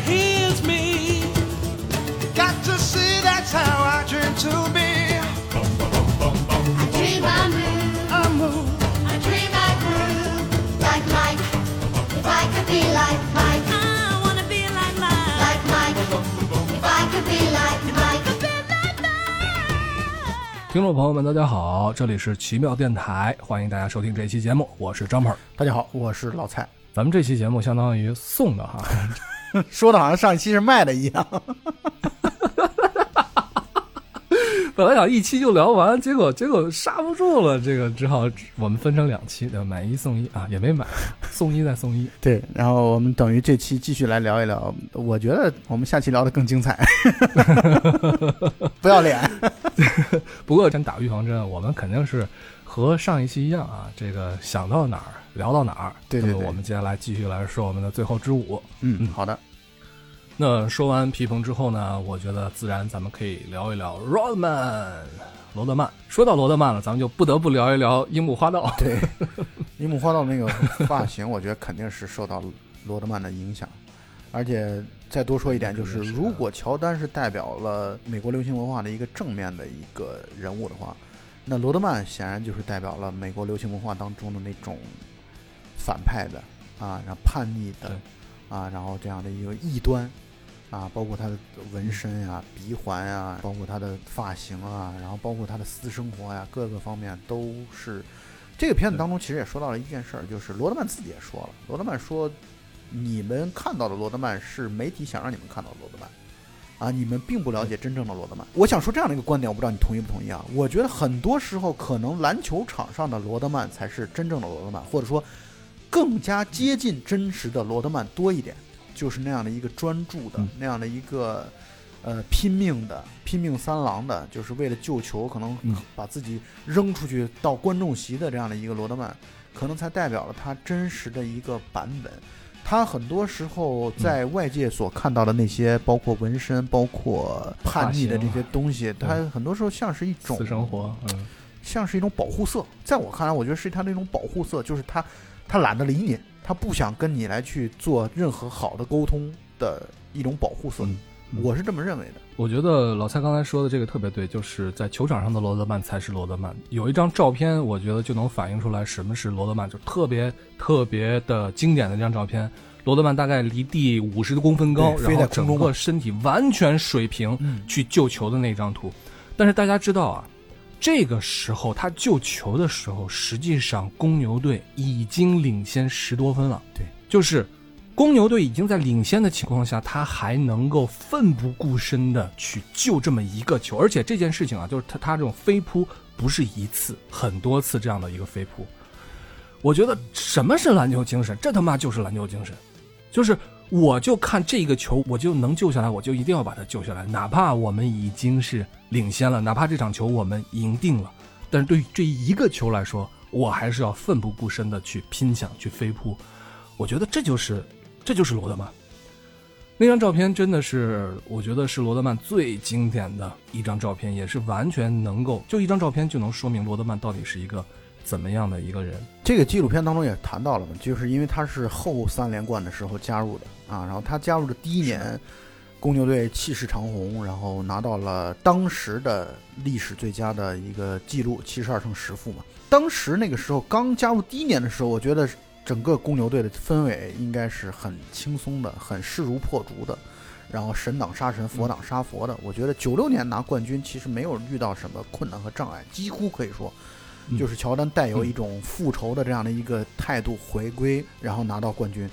healsme 听众朋友们大家好这里是奇妙电台欢迎大家收听这期节目我是张鹏。大家好我是老蔡。咱们这期节目相当于送的哈 说的好像上一期是卖的一样。本来想一期就聊完，结果结果刹不住了，这个只好我们分成两期，对吧？买一送一啊，也没买，送一再送一。对，然后我们等于这期继续来聊一聊，我觉得我们下期聊的更精彩。不要脸，不过先打预防针，我们肯定是和上一期一样啊，这个想到哪儿聊到哪儿。对对对那么我们接下来继续来说我们的最后之舞。嗯，好的，那说完皮蓬之后呢，我觉得自然咱们可以聊一聊罗德曼。罗德曼，说到罗德曼了，咱们就不得不聊一聊樱木花道。对，樱木花道那个发型，我觉得肯定是受到罗德曼的影响，而且再多说一点，就是如果乔丹是代表了美国流行文化的一个正面的一个人物的话，那罗德曼显然就是代表了美国流行文化当中的那种反派的啊，然后叛逆的啊，然后这样的一个异端啊，包括他的纹身呀、鼻环呀，包括他的发型啊，然后包括他的私生活呀，各个方面都是。这个片子当中其实也说到了一件事儿，就是罗德曼自己也说了，罗德曼说，你们看到的罗德曼是媒体想让你们看到的罗德曼。啊，你们并不了解真正的罗德曼。我想说这样的一个观点，我不知道你同意不同意啊？我觉得很多时候，可能篮球场上的罗德曼才是真正的罗德曼，或者说更加接近真实的罗德曼多一点，就是那样的一个专注的，嗯。那样的一个呃拼命的、拼命三郎的，就是为了救球，可能嗯。把自己扔出去到观众席的这样的一个罗德曼，可能才代表了他真实的一个版本。他很多时候在外界所看到的那些，包括纹身、包括叛逆的这些东西，他很多时候像是一种私生活，嗯，像是一种保护色。在我看来，我觉得是他那种保护色，就是他他懒得理你，他不想跟你来去做任何好的沟通的一种保护色。嗯嗯我是这么认为的。我觉得老蔡刚才说的这个特别对，就是在球场上的罗德曼才是罗德曼。有一张照片，我觉得就能反映出来什么是罗德曼，就特别特别的经典的一张照片。罗德曼大概离地五十公分高，飞然后整个身体完全水平嗯去救球的那张图。但是大家知道啊，这个时候他救球的时候，实际上公牛队已经领先十多分了。对，就是公牛队已经在领先的情况下，他还能够奋不顾身的去救这么一个球，而且这件事情啊，就是他他这种飞扑不是一次，很多次这样的一个飞扑。我觉得什么是篮球精神？这他妈就是篮球精神，就是我就看这个球，我就能救下来，我就一定要把它救下来，哪怕我们已经是领先了，哪怕这场球我们赢定了，但是对于这一个球来说，我还是要奋不顾身的去拼抢、去飞扑。我觉得这就是这就是罗德曼。那张照片真的是，我觉得是罗德曼最经典的一张照片，也是完全能够就一张照片就能说明罗德曼到底是一个怎么样的一个人。这个纪录片当中也谈到了嘛，就是因为他是后三连冠的时候加入的啊，然后他加入的第一年，公牛队气势长虹，然后拿到了当时的历史最佳的一个记录，七十二胜十负嘛。当时那个时候刚加入第一年的时候，我觉得整个公牛队的氛围应该是很轻松的，很势如破竹的，然后神挡杀神，佛挡杀佛的。我觉得九六年拿冠军其实没有遇到什么困难和障碍，几乎可以说。嗯就是乔丹带有一种复仇的这样的一个态度回归，然后拿到冠军。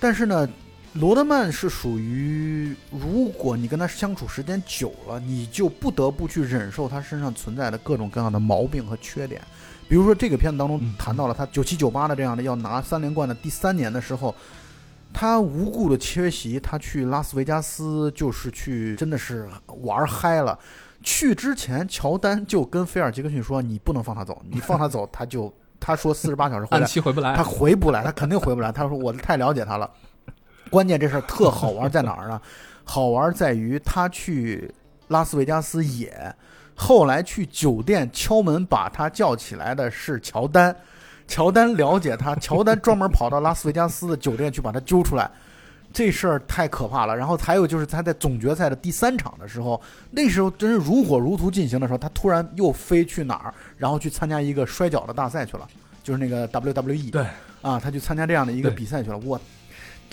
但是呢，罗德曼是属于，如果你跟他相处时间久了，你就不得不去忍受他身上存在的各种各样的毛病和缺点。比如说这个片子当中嗯谈到了他九七九八的这样的要拿三连冠的第三年的时候，他无故的缺席，他去拉斯维加斯就是去真的是玩嗨了。去之前，乔丹就跟菲尔杰克逊说：“你不能放他走，你放他走，他就他说四十八小时回来，回不来他，回不来，他肯定回不来。他说我太了解他了。关键这事儿特好玩在哪儿呢？好玩在于他去拉斯维加斯野，后来去酒店敲门把他叫起来的是乔丹，乔丹了解他，乔丹专门跑到拉斯维加斯的酒店去把他揪出来。这事儿太可怕了。然后还有就是他在总决赛的第三场的时候，那时候真是如火如荼进行的时候，他突然又飞去哪儿，然后去参加一个摔跤的大赛去了，就是那个 WWE。对啊，他去参加这样的一个比赛去了。我，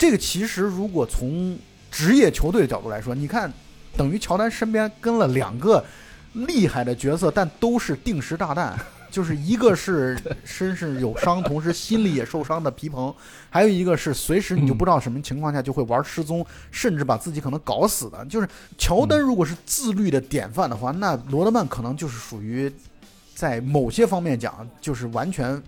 这个其实如果从职业球队的角度来说，你看，等于乔丹身边跟了两个厉害的角色，但都是定时炸弹。就是一个是身上有伤，同时心里也受伤的皮蓬，还有一个是随时你就不知道什么情况下就会玩失踪，甚至把自己可能搞死的。就是乔丹如果是自律的典范的话，那罗德曼可能就是属于在某些方面讲就是完全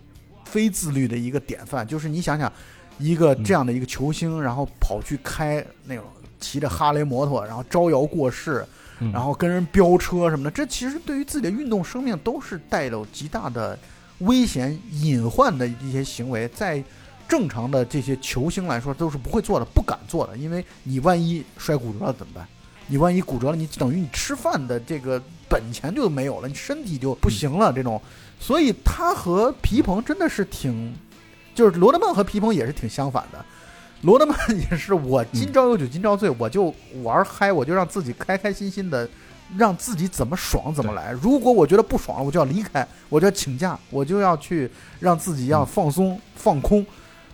非自律的一个典范。就是你想想，一个这样的一个球星，然后跑去开那种骑着哈雷摩托，然后招摇过市，嗯然后跟人飙车什么的，这其实对于自己的运动生命都是带有极大的危险隐患的一些行为，在正常的这些球星来说都是不会做的、不敢做的，因为你万一摔骨折了怎么办？你万一骨折了，你等于你吃饭的这个本钱就没有了，你身体就不行了。这种，所以他和皮蓬真的是挺，就是罗德曼和皮蓬也是挺相反的。罗德曼也是我今朝有酒今朝醉，我就玩嗨，我就让自己开开心心的，让自己怎么爽怎么来。如果我觉得不爽了，我就要离开，我就要请假，我就要去让自己要放松、放空。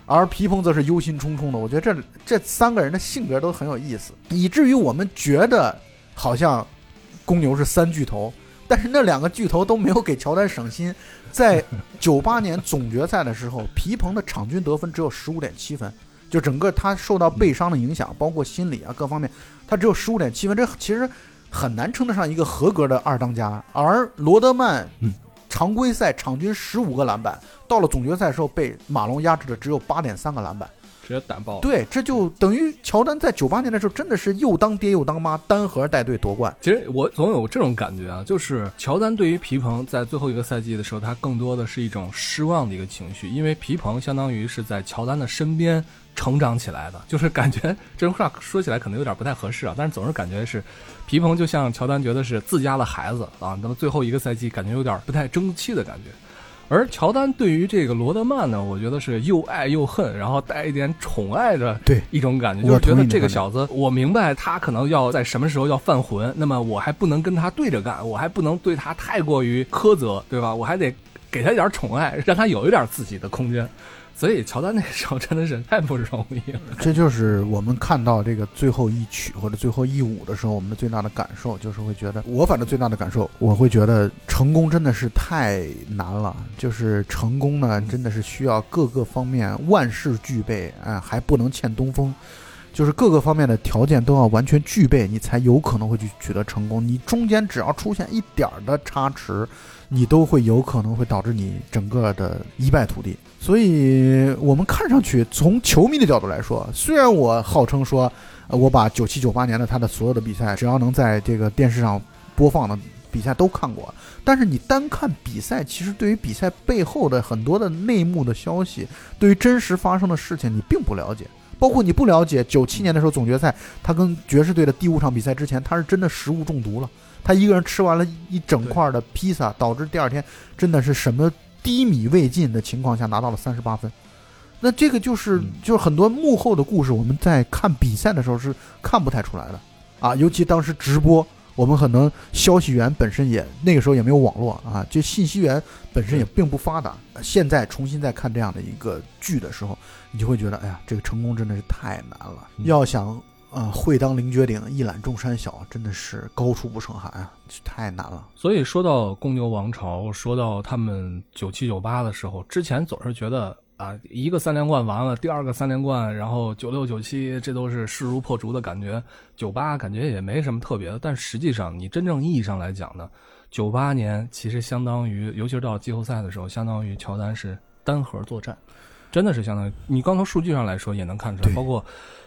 而皮蓬则是忧心忡忡的。我觉得这这三个人的性格都很有意思，以至于我们觉得好像公牛是三巨头，但是那两个巨头都没有给乔丹省心。在九八年总决赛的时候，皮蓬的场均得分只有十五点七分，就整个他受到背伤的影响，包括心理啊各方面，他只有十五点七分，这其实很难称得上一个合格的二当家。而罗德曼嗯常规赛场均十五个篮板，到了总决赛的时候被马龙压制的只有八点三个篮板。直接胆爆。对，这就等于乔丹在九八年的时候真的是又当爹又当妈，单核带队夺冠。其实我总有这种感觉啊，就是乔丹对于皮蓬在最后一个赛季的时候，他更多的是一种失望的一个情绪，因为皮蓬相当于是在乔丹的身边成长起来的，就是感觉这种话说起来可能有点不太合适啊，但是总是感觉是皮蓬就像乔丹觉得是自家的孩子啊，那么最后一个赛季感觉有点不太争气的感觉。而乔丹对于这个罗德曼呢，我觉得是又爱又恨，然后带一点宠爱的对一种感觉，就是觉得这个小子，我明白他可能要在什么时候要犯浑，那么我还不能跟他对着干，我还不能对他太过于苛责，对吧？我还得给他一点宠爱，让他有一点自己的空间。所以乔丹那个时候真的是太不容易了。这就是我们看到这个最后一曲或者最后一舞的时候，我们的最大的感受就是会觉得，我反正最大的感受，我会觉得成功真的是太难了。就是成功呢，真的是需要各个方面万事俱备，哎，还不能欠东风。就是各个方面的条件都要完全具备，你才有可能会去取得成功。你中间只要出现一点儿的差池，你都会有可能会导致你整个的一败涂地。所以，我们看上去从球迷的角度来说，虽然我号称说，呃，我把九七九八年的他的所有的比赛，只要能在这个电视上播放的比赛都看过，但是你单看比赛，其实对于比赛背后的很多的内幕的消息，对于真实发生的事情，你并不了解。包括你不了解九七年的时候总决赛，他跟爵士队的第五场比赛之前，他是真的食物中毒了。他一个人吃完了一整块的披萨，导致第二天真的是什么低米未进的情况下拿到了三十八分。那这个就是嗯就是很多幕后的故事，我们在看比赛的时候是看不太出来的啊。尤其当时直播，我们可能消息源本身也那个时候也没有网络啊，就信息源本身也并不发达。现在重新再看这样的一个剧的时候，你就会觉得，哎呀，这个成功真的是太难了。嗯要想啊、会当凌绝顶，一览众山小，真的是高处不胜寒啊，太难了。所以说到公牛王朝，说到他们九七九八的时候，之前总是觉得啊，一个三连冠完了，第二个三连冠，然后九六九七，这都是势如破竹的感觉。九八感觉也没什么特别的，但实际上你真正意义上来讲呢，九八年其实相当于，尤其是到季后赛的时候，相当于乔丹是单核作战，真的是相当于你刚从数据上来说也能看出来，包括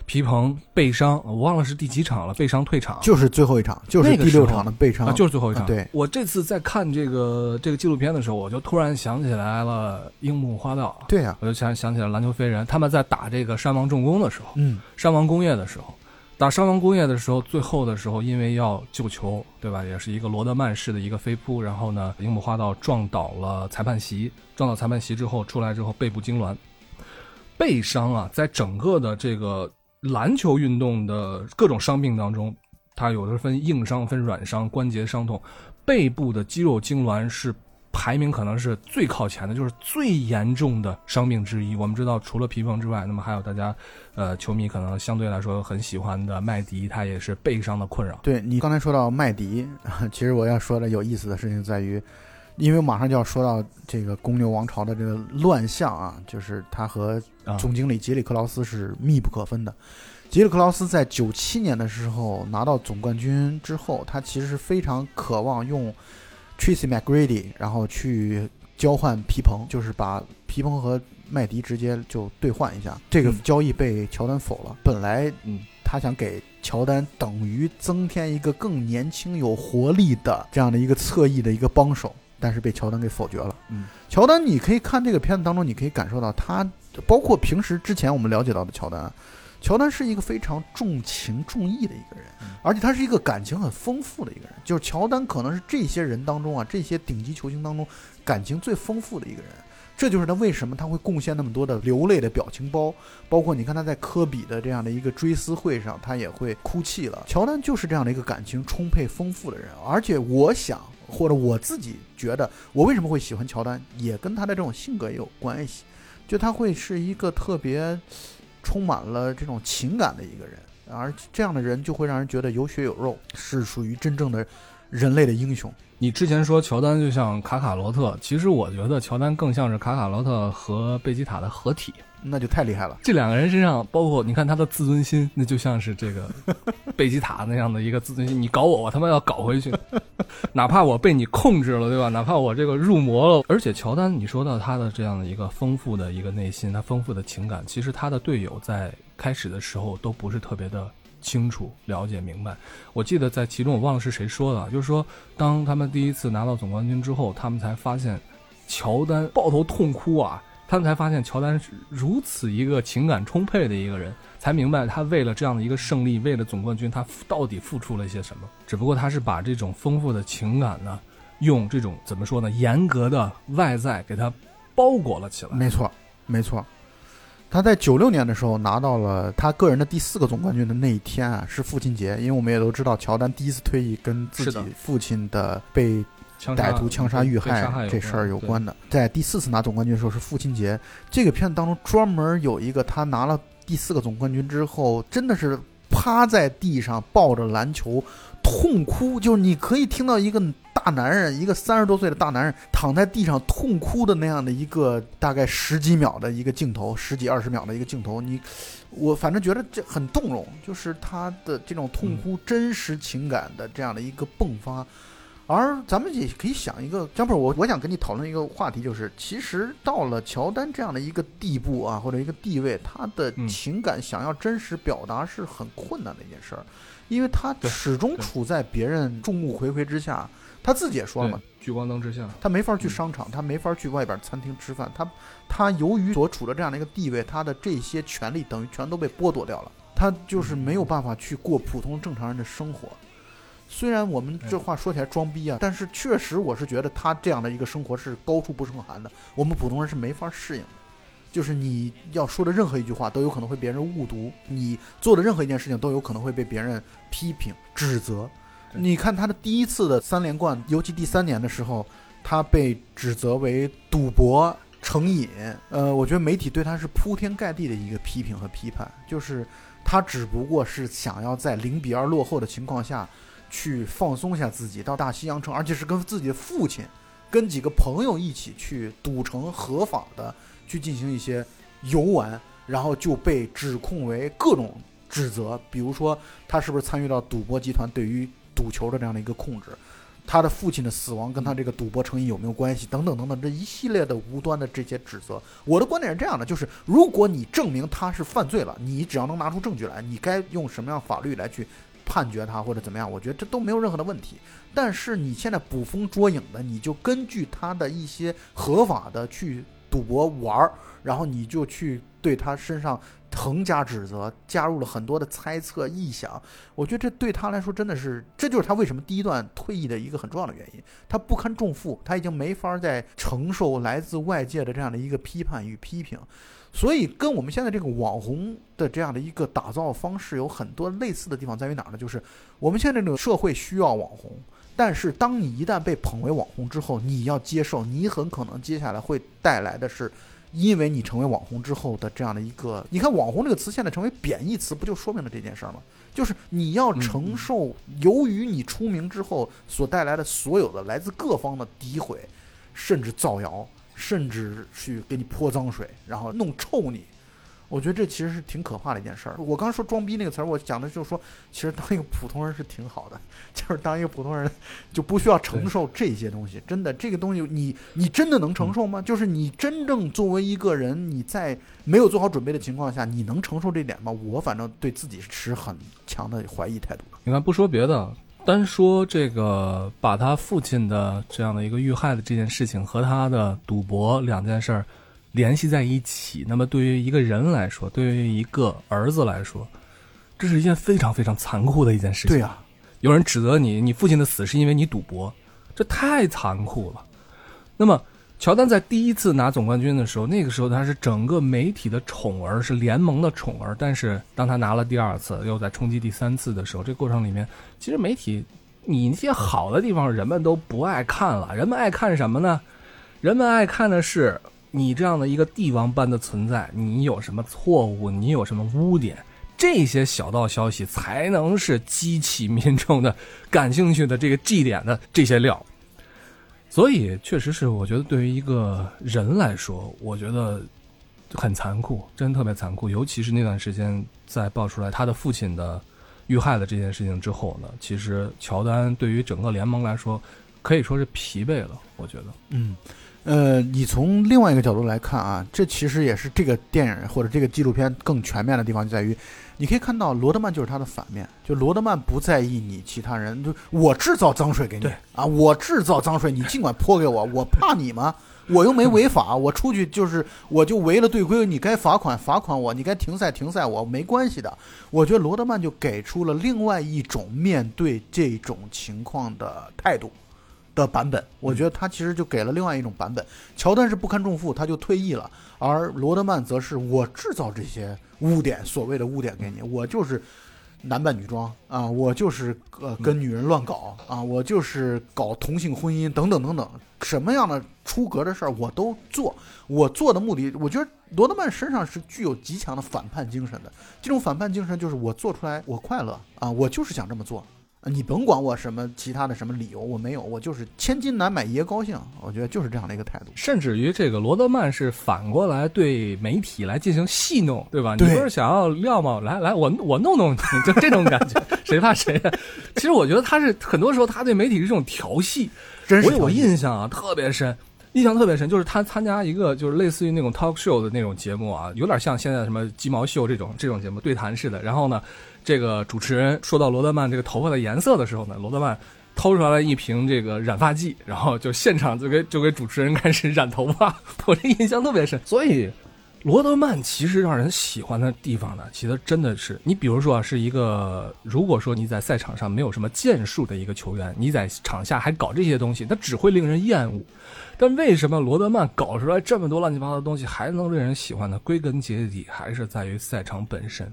皮蓬背伤，我忘了是第几场了，背伤退场，就是最后一场，就是第六场的背伤，啊，就是最后一场。啊对。我这次在看这个这个纪录片的时候，我就突然想起来了樱木花道，对呀、我就想想起了篮球飞人，他们在打这个山王重工的时候，嗯，山王工业的时候，打山王工业的时候，最后的时候因为要救球，对吧？也是一个罗德曼式的一个飞扑，然后呢，樱木花道撞倒了裁判席，撞倒裁判席之后出来之后背部痉挛，背伤啊，在整个的这个篮球运动的各种伤病当中，它有的分硬伤、分软伤、关节伤痛，背部的肌肉痉挛是排名可能是最靠前的，就是最严重的伤病之一。我们知道，除了皮蓬之外，那么还有大家呃球迷可能相对来说很喜欢的麦迪，他也是背伤的困扰。对你刚才说到麦迪，其实我要说的有意思的事情在于，因为马上就要说到这个公牛王朝的这个乱象啊，就是他和啊总经理杰里克劳斯是密不可分的。杰里克劳斯在九七年的时候拿到总冠军之后，他其实是非常渴望用 Tracy McGrady，然后去交换皮蓬，就是把皮蓬和麦迪直接就兑换一下。这个嗯交易被乔丹否了。本来嗯，他想给乔丹等于增添一个更年轻有活力的这样的一个侧翼的一个帮手，但是被乔丹给否决了。嗯，乔丹，你可以看这个片子当中，你可以感受到他，包括平时之前我们了解到的乔丹啊，乔丹是一个非常重情重义的一个人，而且他是一个感情很丰富的一个人。就是乔丹可能是这些人当中啊，这些顶级球星当中感情最丰富的一个人。这就是他为什么他会贡献那么多的流泪的表情包，包括你看他在科比的这样的一个追思会上，他也会哭泣了。乔丹就是这样的一个感情充沛丰富的人，而且我想，或者我自己觉得，我为什么会喜欢乔丹，也跟他的这种性格也有关系。就他会是一个特别充满了这种情感的一个人，而这样的人就会让人觉得有血有肉，是属于真正的人类的英雄。你之前说乔丹就像卡卡罗特，其实我觉得乔丹更像是卡卡罗特和贝吉塔的合体。那就太厉害了。这两个人身上，包括你看他的自尊心，那就像是这个 贝吉塔那样的一个自尊心。你搞我，我他妈要搞回去，哪怕我被你控制了，对吧？哪怕我这个入魔了。而且乔丹，你说到他的这样的一个丰富的一个内心，他丰富的情感，其实他的队友在开始的时候都不是特别的清楚、了解、明白。我记得在其中，我忘了是谁说的，就是说，当他们第一次拿到总冠军之后，他们才发现乔丹抱头痛哭啊。他们才发现乔丹是如此一个情感充沛的一个人，才明白他为了这样的一个胜利，为了总冠军，他到底付出了些什么。只不过他是把这种丰富的情感呢，用这种怎么说呢，严格的外在给他包裹了起来。没错，没错。他在九六年的时候拿到了他个人的第四个总冠军的那一天啊，是父亲节，因为我们也都知道，乔丹第一次退役跟自己父亲的被歹徒枪杀遇害这事儿有关的。在第四次拿总冠军的时候是父亲节，这个片子当中专门有一个他拿了第四个总冠军之后，真的是趴在地上抱着篮球痛哭，就是你可以听到一个大男人，一个三十多岁的大男人躺在地上痛哭的那样的一个大概十几秒的一个镜头，十几二十秒的一个镜头，你。我反正觉得这很动容，就是他的这种痛哭、真实情感的这样的一个迸发，而咱们也可以想一个，江鹏，我我想跟你讨论一个话题，就是其实到了乔丹这样的一个地步啊，或者一个地位，他的嗯情感想要真实表达是很困难的一件事儿，因为他始终处在别人众目睽睽之下，他自己也说了嘛，聚光灯之下，他没法去嗯商场，他没法去外边餐厅吃饭，他他由于所处的这样的一个地位，他的这些权利等于全都被剥夺掉了，他就是没有办法去过普通正常人的生活。虽然我们这话说起来装逼啊，但是确实我是觉得他这样的一个生活是高处不胜寒的，我们普通人是没法适应的。就是你要说的任何一句话都有可能会别人误读，你做的任何一件事情都有可能会被别人批评指责。你看他的第一次的三连冠，尤其第三年的时候，他被指责为赌博成瘾。呃，我觉得媒体对他是铺天盖地的一个批评和批判，就是他只不过是想要在零比二落后的情况下，去放松一下自己，到大西洋城，而且是跟自己的父亲、跟几个朋友一起去赌城合法的去进行一些游玩，然后就被指控为各种指责，比如说他是不是参与到赌博集团对于赌球的这样的一个控制，他的父亲的死亡跟他这个赌博成瘾有没有关系，等等等等，这一系列的无端的这些指责。我的观点是这样的，就是如果你证明他是犯罪了，你只要能拿出证据来，你该用什么样法律来去判决他或者怎么样，我觉得这都没有任何的问题。但是你现在捕风捉影的，你就根据他的一些合法的去赌博玩儿，然后你就去对他身上横加指责，加入了很多的猜测臆想。我觉得这对他来说真的是，这就是他为什么第一段退役的一个很重要的原因。他不堪重负，他已经没法再承受来自外界的这样的一个批判与批评。所以，跟我们现在这个网红的这样的一个打造方式有很多类似的地方，在于哪儿呢？就是我们现在这个社会需要网红，但是当你一旦被捧为网红之后，你要接受，你很可能接下来会带来的是，因为你成为网红之后的这样的一个，你看“网红”这个词现在成为贬义词，不就说明了这件事儿吗？就是你要承受，由于你出名之后所带来的所有的来自各方的诋毁，甚至造谣。甚至去给你泼脏水，然后弄臭你。我觉得这其实是挺可怕的一件事儿。我刚说“装逼”那个词儿，我讲的就是说，其实当一个普通人是挺好的，就是当一个普通人就不需要承受这些东西。真的，这个东西你你真的能承受吗？就是你真正作为一个人，你在没有做好准备的情况下，你能承受这点吗？我反正对自己持很强的怀疑态度。你看，不说别的。单说这个，把他父亲的这样的一个遇害的这件事情和他的赌博两件事儿联系在一起，那么对于一个人来说，对于一个儿子来说，这是一件非常非常残酷的一件事情。对呀，有人指责你，你父亲的死是因为你赌博，这太残酷了。那么。乔丹在第一次拿总冠军的时候，那个时候他是整个媒体的宠儿，是联盟的宠儿。但是当他拿了第二次，又在冲击第三次的时候，这过程里面，其实媒体，你那些好的地方人们都不爱看了。人们爱看什么呢？人们爱看的是你这样的一个帝王般的存在，你有什么错误，你有什么污点，这些小道消息才能是激起民众的感兴趣的这个祭点的这些料。所以，确实是，我觉得对于一个人来说，我觉得很残酷，真特别残酷。尤其是那段时间，在爆出来他的父亲的遇害的这件事情之后呢，其实乔丹对于整个联盟来说，可以说是疲惫了。我觉得，嗯，呃，你从另外一个角度来看啊，这其实也是这个电影或者这个纪录片更全面的地方，就在于。你可以看到，罗德曼就是他的反面。就罗德曼不在意你其他人，就我制造脏水给你啊，我制造脏水，你尽管泼给我，我怕你吗？我又没违法，我出去就是我就违了队规，你该罚款罚款我，你该停赛停赛我，没关系的。我觉得罗德曼就给出了另外一种面对这种情况的态度的版本。我觉得他其实就给了另外一种版本。乔丹是不堪重负，他就退役了，而罗德曼则是我制造这些。污点，所谓的污点给你，我就是男扮女装啊，我就是呃跟女人乱搞啊，我就是搞同性婚姻等等等等，什么样的出格的事儿我都做。我做的目的，我觉得罗德曼身上是具有极强的反叛精神的。这种反叛精神就是我做出来我快乐啊，我就是想这么做。你甭管我什么其他的什么理由，我没有，我就是千金难买爷高兴。我觉得就是这样的一个态度。甚至于这个罗德曼是反过来对媒体来进行戏弄，对吧？你不是想要料吗？来来，我我弄弄你，就这种感觉，谁怕谁呀？其实我觉得他是很多时候他对媒体是这种调戏。真是我有印象啊，特别深，印象特别深，就是他参加一个就是类似于那种 talk show 的那种节目啊，有点像现在什么鸡毛秀这种这种节目对谈似的。然后呢？这个主持人说到罗德曼这个头发的颜色的时候呢，罗德曼掏出来一瓶这个染发剂，然后就现场就给就给主持人开始染头发，我这印象特别深。所以，罗德曼其实让人喜欢的地方呢，其实真的是你比如说啊，是一个如果说你在赛场上没有什么建树的一个球员，你在场下还搞这些东西，那只会令人厌恶。但为什么罗德曼搞出来这么多乱七八糟的东西还能令人喜欢呢？归根结底还是在于赛场本身。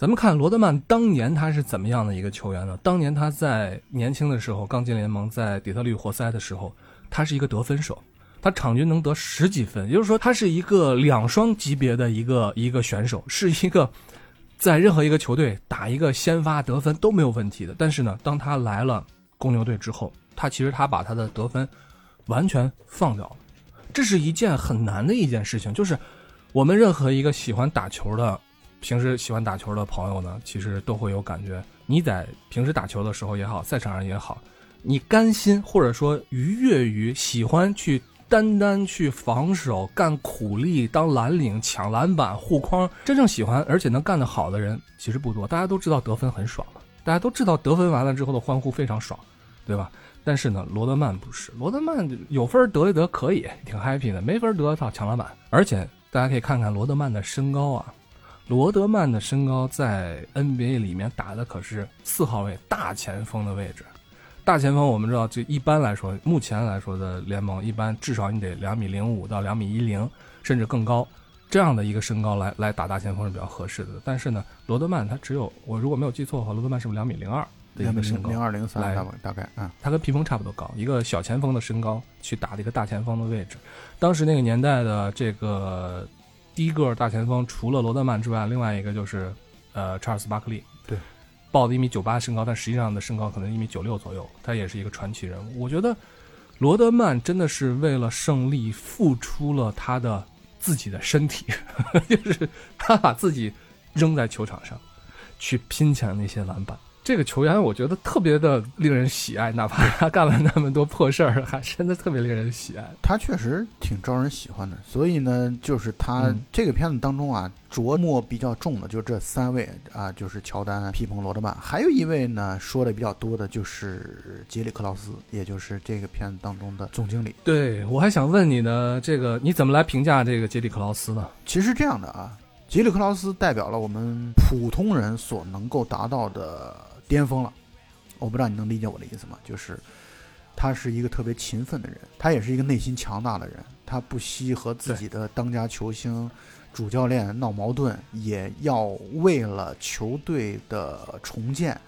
咱们看罗德曼当年他是怎么样的一个球员呢？当年他在年轻的时候刚进联盟，在底特律活塞的时候，他是一个得分手，他场均能得十几分，也就是说他是一个两双级别的一个一个选手，是一个在任何一个球队打一个先发得分都没有问题的。但是呢，当他来了公牛队之后，他其实他把他的得分完全放掉了，这是一件很难的一件事情，就是我们任何一个喜欢打球的。平时喜欢打球的朋友呢，其实都会有感觉。你在平时打球的时候也好，赛场上也好，你甘心或者说愉悦于喜欢去单单去防守、干苦力、当蓝领、抢篮板、护框，真正喜欢而且能干得好的人其实不多。大家都知道得分很爽，大家都知道得分完了之后的欢呼非常爽，对吧？但是呢，罗德曼不是，罗德曼有分得一得可以，挺 happy 的，没分得操抢篮板。而且大家可以看看罗德曼的身高啊，罗德曼的身高在 NBA 里面打的可是四号位大前锋的位置。大前锋我们知道，就一般来说，目前来说的联盟一般至少你得两米零五到两米一零，甚至更高，这样的一个身高来来打大前锋是比较合适的。但是呢，罗德曼他只有我如果没有记错的话，罗德曼是不是两米零二的一个身高？零二零三来大概大概啊，他跟皮蓬差不多高，一个小前锋的身高去打的一个大前锋的位置。当时那个年代的这个低个大前锋，除了罗德曼之外，另外一个就是呃查尔斯巴克利。对，报的一米九八身高，但实际上的身高可能一米九六左右，他也是一个传奇人物。我觉得罗德曼真的是为了胜利付出了他的自己的身体，就是他把自己扔在球场上，去拼抢那些篮板。这个球员我觉得特别的令人喜爱，哪怕他干了那么多破事儿，还真的特别令人喜爱。他确实挺招人喜欢的。所以呢，就是他嗯这个片子当中啊，琢磨比较重的就这三位啊，就是乔丹、皮蓬、罗德曼，还有一位呢说的比较多的就是杰里克劳斯，也就是这个片子当中的总经理。对我还想问你呢，这个你怎么来评价这个杰里克劳斯呢？其实这样的啊，杰里克劳斯代表了我们普通人所能够达到的巅峰了。我不知道你能理解我的意思吗？就是他是一个特别勤奋的人，他也是一个内心强大的人，他不惜和自己的当家球星、主教练闹矛盾，也要为了球队的重建。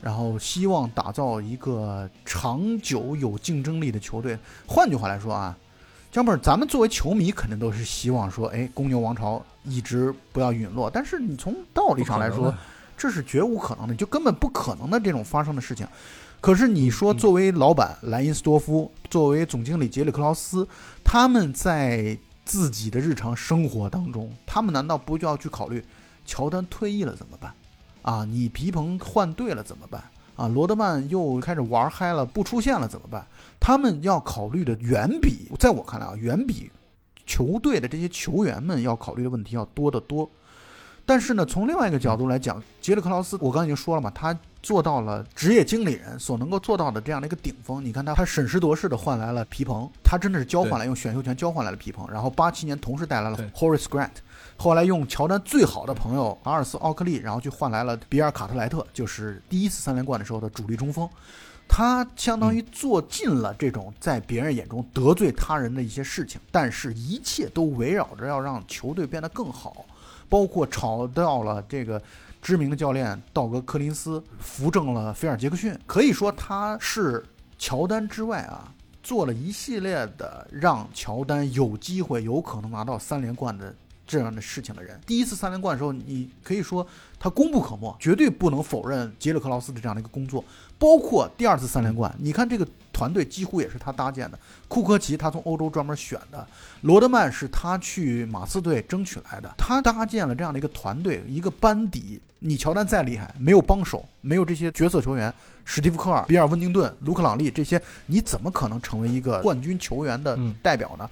然后希望打造一个长久有竞争力的球队。换句话来说啊，江本，咱们作为球迷，肯定都是希望说，哎，公牛王朝一直不要陨落。但是你从道理上来说，这是绝无可能的，就根本不可能的这种发生的事情。可是你说，嗯作为老板莱因斯多夫，作为总经理杰里克劳斯，他们在自己的日常生活当中，他们难道不就要去考虑，乔丹退役了怎么办？啊，你皮蓬换队了怎么办？啊，罗德曼又开始玩嗨了，不出现了怎么办？他们要考虑的远比，在我看来啊，远比球队的这些球员们要考虑的问题要多得多。但是呢，从另外一个角度来讲，杰里克劳斯，我刚才已经说了嘛，他做到了职业经理人所能够做到的这样的一个顶峰。你看他，他审时度势的换来了皮蓬，他真的是交换了，用选秀权交换来了皮蓬。然后八七年同时带来了 Horace Grant，后来用乔丹最好的朋友阿尔斯奥克利，然后去换来了比尔卡特莱特，就是第一次三连冠的时候的主力中锋。他相当于做尽了这种在别人眼中得罪他人的一些事情，但是一切都围绕着要让球队变得更好，包括炒掉了这个知名的教练道格·柯林斯，扶正了菲尔·杰克逊，可以说他是乔丹之外啊，做了一系列的让乔丹有机会、有可能拿到三连冠的这样的事情的人。第一次三连冠的时候，你可以说他功不可没，绝对不能否认杰里克劳斯的这样的一个工作。包括第二次三连冠，你看这个团队几乎也是他搭建的。库科奇他从欧洲专门选的，罗德曼是他去马刺队争取来的，他搭建了这样的一个团队，一个班底。你乔丹再厉害，没有帮手，没有这些角色球员，史蒂夫科尔、比尔温丁顿、卢克朗利这些，你怎么可能成为一个冠军球员的代表呢？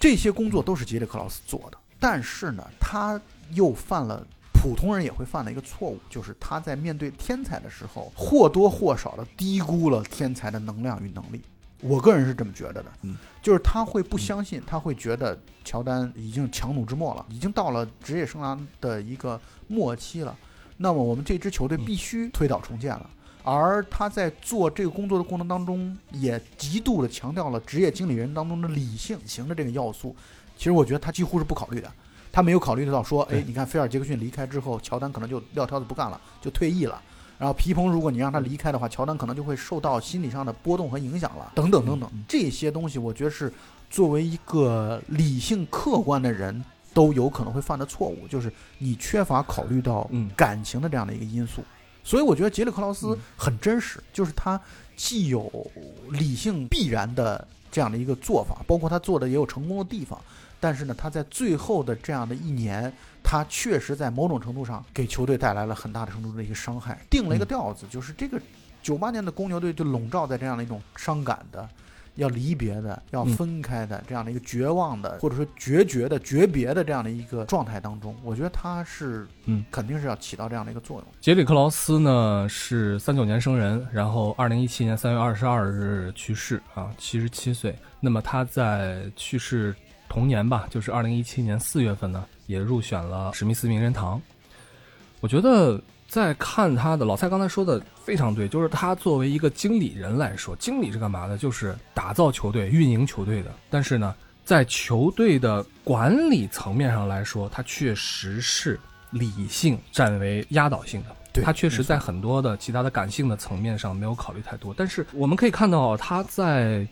这些工作都是杰里克劳斯做的，但是呢，他又犯了普通人也会犯的一个错误，就是他在面对天才的时候，或多或少的低估了天才的能量与能力。我个人是这么觉得的，嗯，就是他会不相信，他会觉得乔丹已经强弩之末了，已经到了职业生涯的一个末期了。那么我们这支球队必须推倒重建了。而他在做这个工作的过程当中，也极度的强调了职业经理人当中的理性型的这个要素。其实我觉得他几乎是不考虑的，他没有考虑到说，哎，你看菲尔杰克逊离开之后，乔丹可能就撂挑子不干了，就退役了。然后皮蓬，如果你让他离开的话，乔丹可能就会受到心理上的波动和影响了，等等等等这些东西，我觉得是作为一个理性客观的人都有可能会犯的错误，就是你缺乏考虑到嗯。感情的这样的一个因素。所以我觉得杰里克劳斯嗯。很真实，就是他既有理性必然的这样的一个做法，包括他做的也有成功的地方，但是呢，他在最后的这样的一年，他确实在某种程度上给球队带来了很大的程度的一个伤害，定了一个调子，就是这个九八年的公牛队就笼罩在这样的一种伤感的要离别的、要嗯分开的这样的一个绝望的，或者说决绝的、诀别的这样的一个状态当中，我觉得他是嗯肯定是要起到这样的一个作用。杰里克劳斯呢是三九年生人，然后二零一七年三月二十二日去世啊，七十七岁。那么他在去世同年吧，就是二零一七年四月份呢，也入选了史密斯名人堂。我觉得在看他的老蔡刚才说的非常对，就是他作为一个经理人来说，经理是干嘛的？就是打造球队、运营球队的。但是呢，在球队的管理层面上来说，他确实是理性占为压倒性的。他确实在很多的其他的感性的层面上没有考虑太多。但是我们可以看到，他在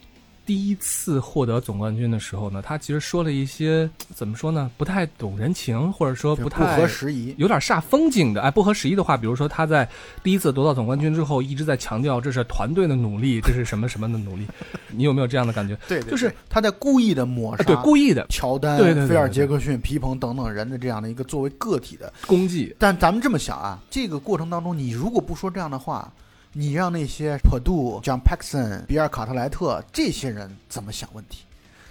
第一次获得总冠军的时候呢，他其实说了一些 怎么说呢，不太懂人情，或者说不太合时宜。有点煞风景的，哎，不合时宜的话，比如说他在第一次夺到总冠军之后，一直在强调这是团队的努力，这是什么什么的努力，你有没有这样的感觉？对对，就是他在故意的抹杀，啊对，故意的乔丹、菲尔杰克逊、皮蓬等等人的这样的一个作为个体的。功绩，但咱们这么想啊，这个过程当中，你如果不说这样的话，你让那些普杜、John Paxson、比尔卡特莱特这些人怎么想问题？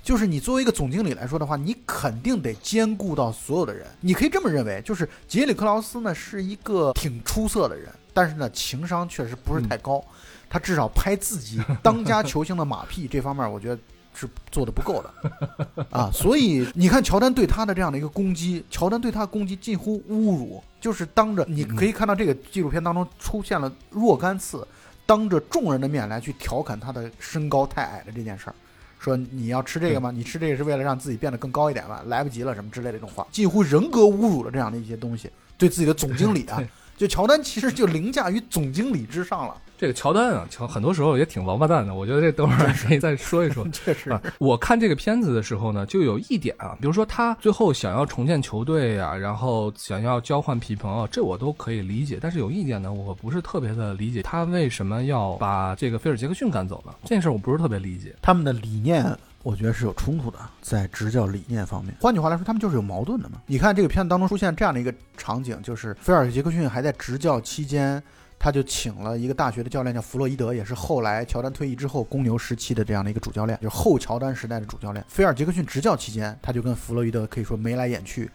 就是你作为一个总经理来说的话，你肯定得兼顾到所有的人。你可以这么认为，就是杰里克劳斯呢是一个挺出色的人，但是呢情商确实不是太高。他至少拍自己当家球星的马屁这方面，我觉得是做的不够的啊。所以你看乔丹对他的这样的一个攻击，乔丹对他的攻击近乎侮辱，就是当着你可以看到这个纪录片当中出现了若干次，当着众人的面来去调侃他的身高太矮的这件事儿。说你要吃这个吗？你吃这个是为了让自己变得更高一点吧？来不及了什么之类的这种话，近乎人格侮辱的这样的一些东西，对自己的总经理啊，就乔丹其实就凌驾于总经理之上了，这个乔丹啊，乔很多时候也挺王八蛋的。我觉得这等会儿可以再说一说。确实啊，我看这个片子的时候呢，就有一点啊，比如说他最后想要重建球队啊，然后想要交换皮蓬啊，这我都可以理解。但是有一点呢，我不是特别的理解，他为什么要把这个菲尔杰克逊赶走呢？这事儿我不是特别理解。他们的理念，我觉得是有冲突的，在执教理念方面。换句话来说，他们就是有矛盾的嘛。你看这个片子当中出现这样的一个场景，就是菲尔杰克逊还在执教期间，他就请了一个大学的教练叫弗洛伊德，也是后来乔丹退役之后公牛时期的这样的一个主教练，就是后乔丹时代的主教练。菲尔杰克逊执教期间，他就跟弗洛伊德可以说眉来眼去。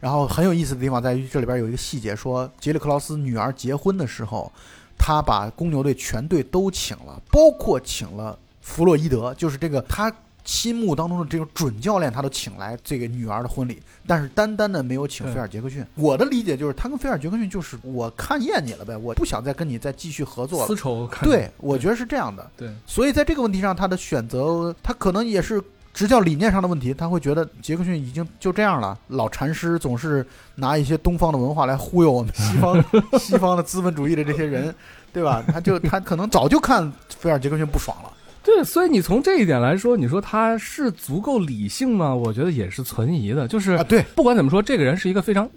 然后很有意思的地方在于，这里边有一个细节，说杰里克劳斯女儿结婚的时候，他把公牛队全队都请了，包括请了弗洛伊德，就是这个他心目当中的这个准教练，他都请来这个女儿的婚礼，但是单单的没有请菲尔杰克逊。我的理解就是，他跟菲尔杰克逊就是我看厌你了呗，我不想再跟你再继续合作丝了。绸看对，我觉得是这样的。对，所以在这个问题上，他的选择，他可能也是执教理念上的问题。他会觉得杰克逊已经就这样了，老禅师总是拿一些东方的文化来忽悠我们西方 西方的资本主义的这些人，对吧？他就他可能早就看菲尔杰克逊不爽了。对，所以你从这一点来说，你说他是足够理性吗？我觉得也是存疑的。就是啊，对，不管怎么说，这个人是一个非常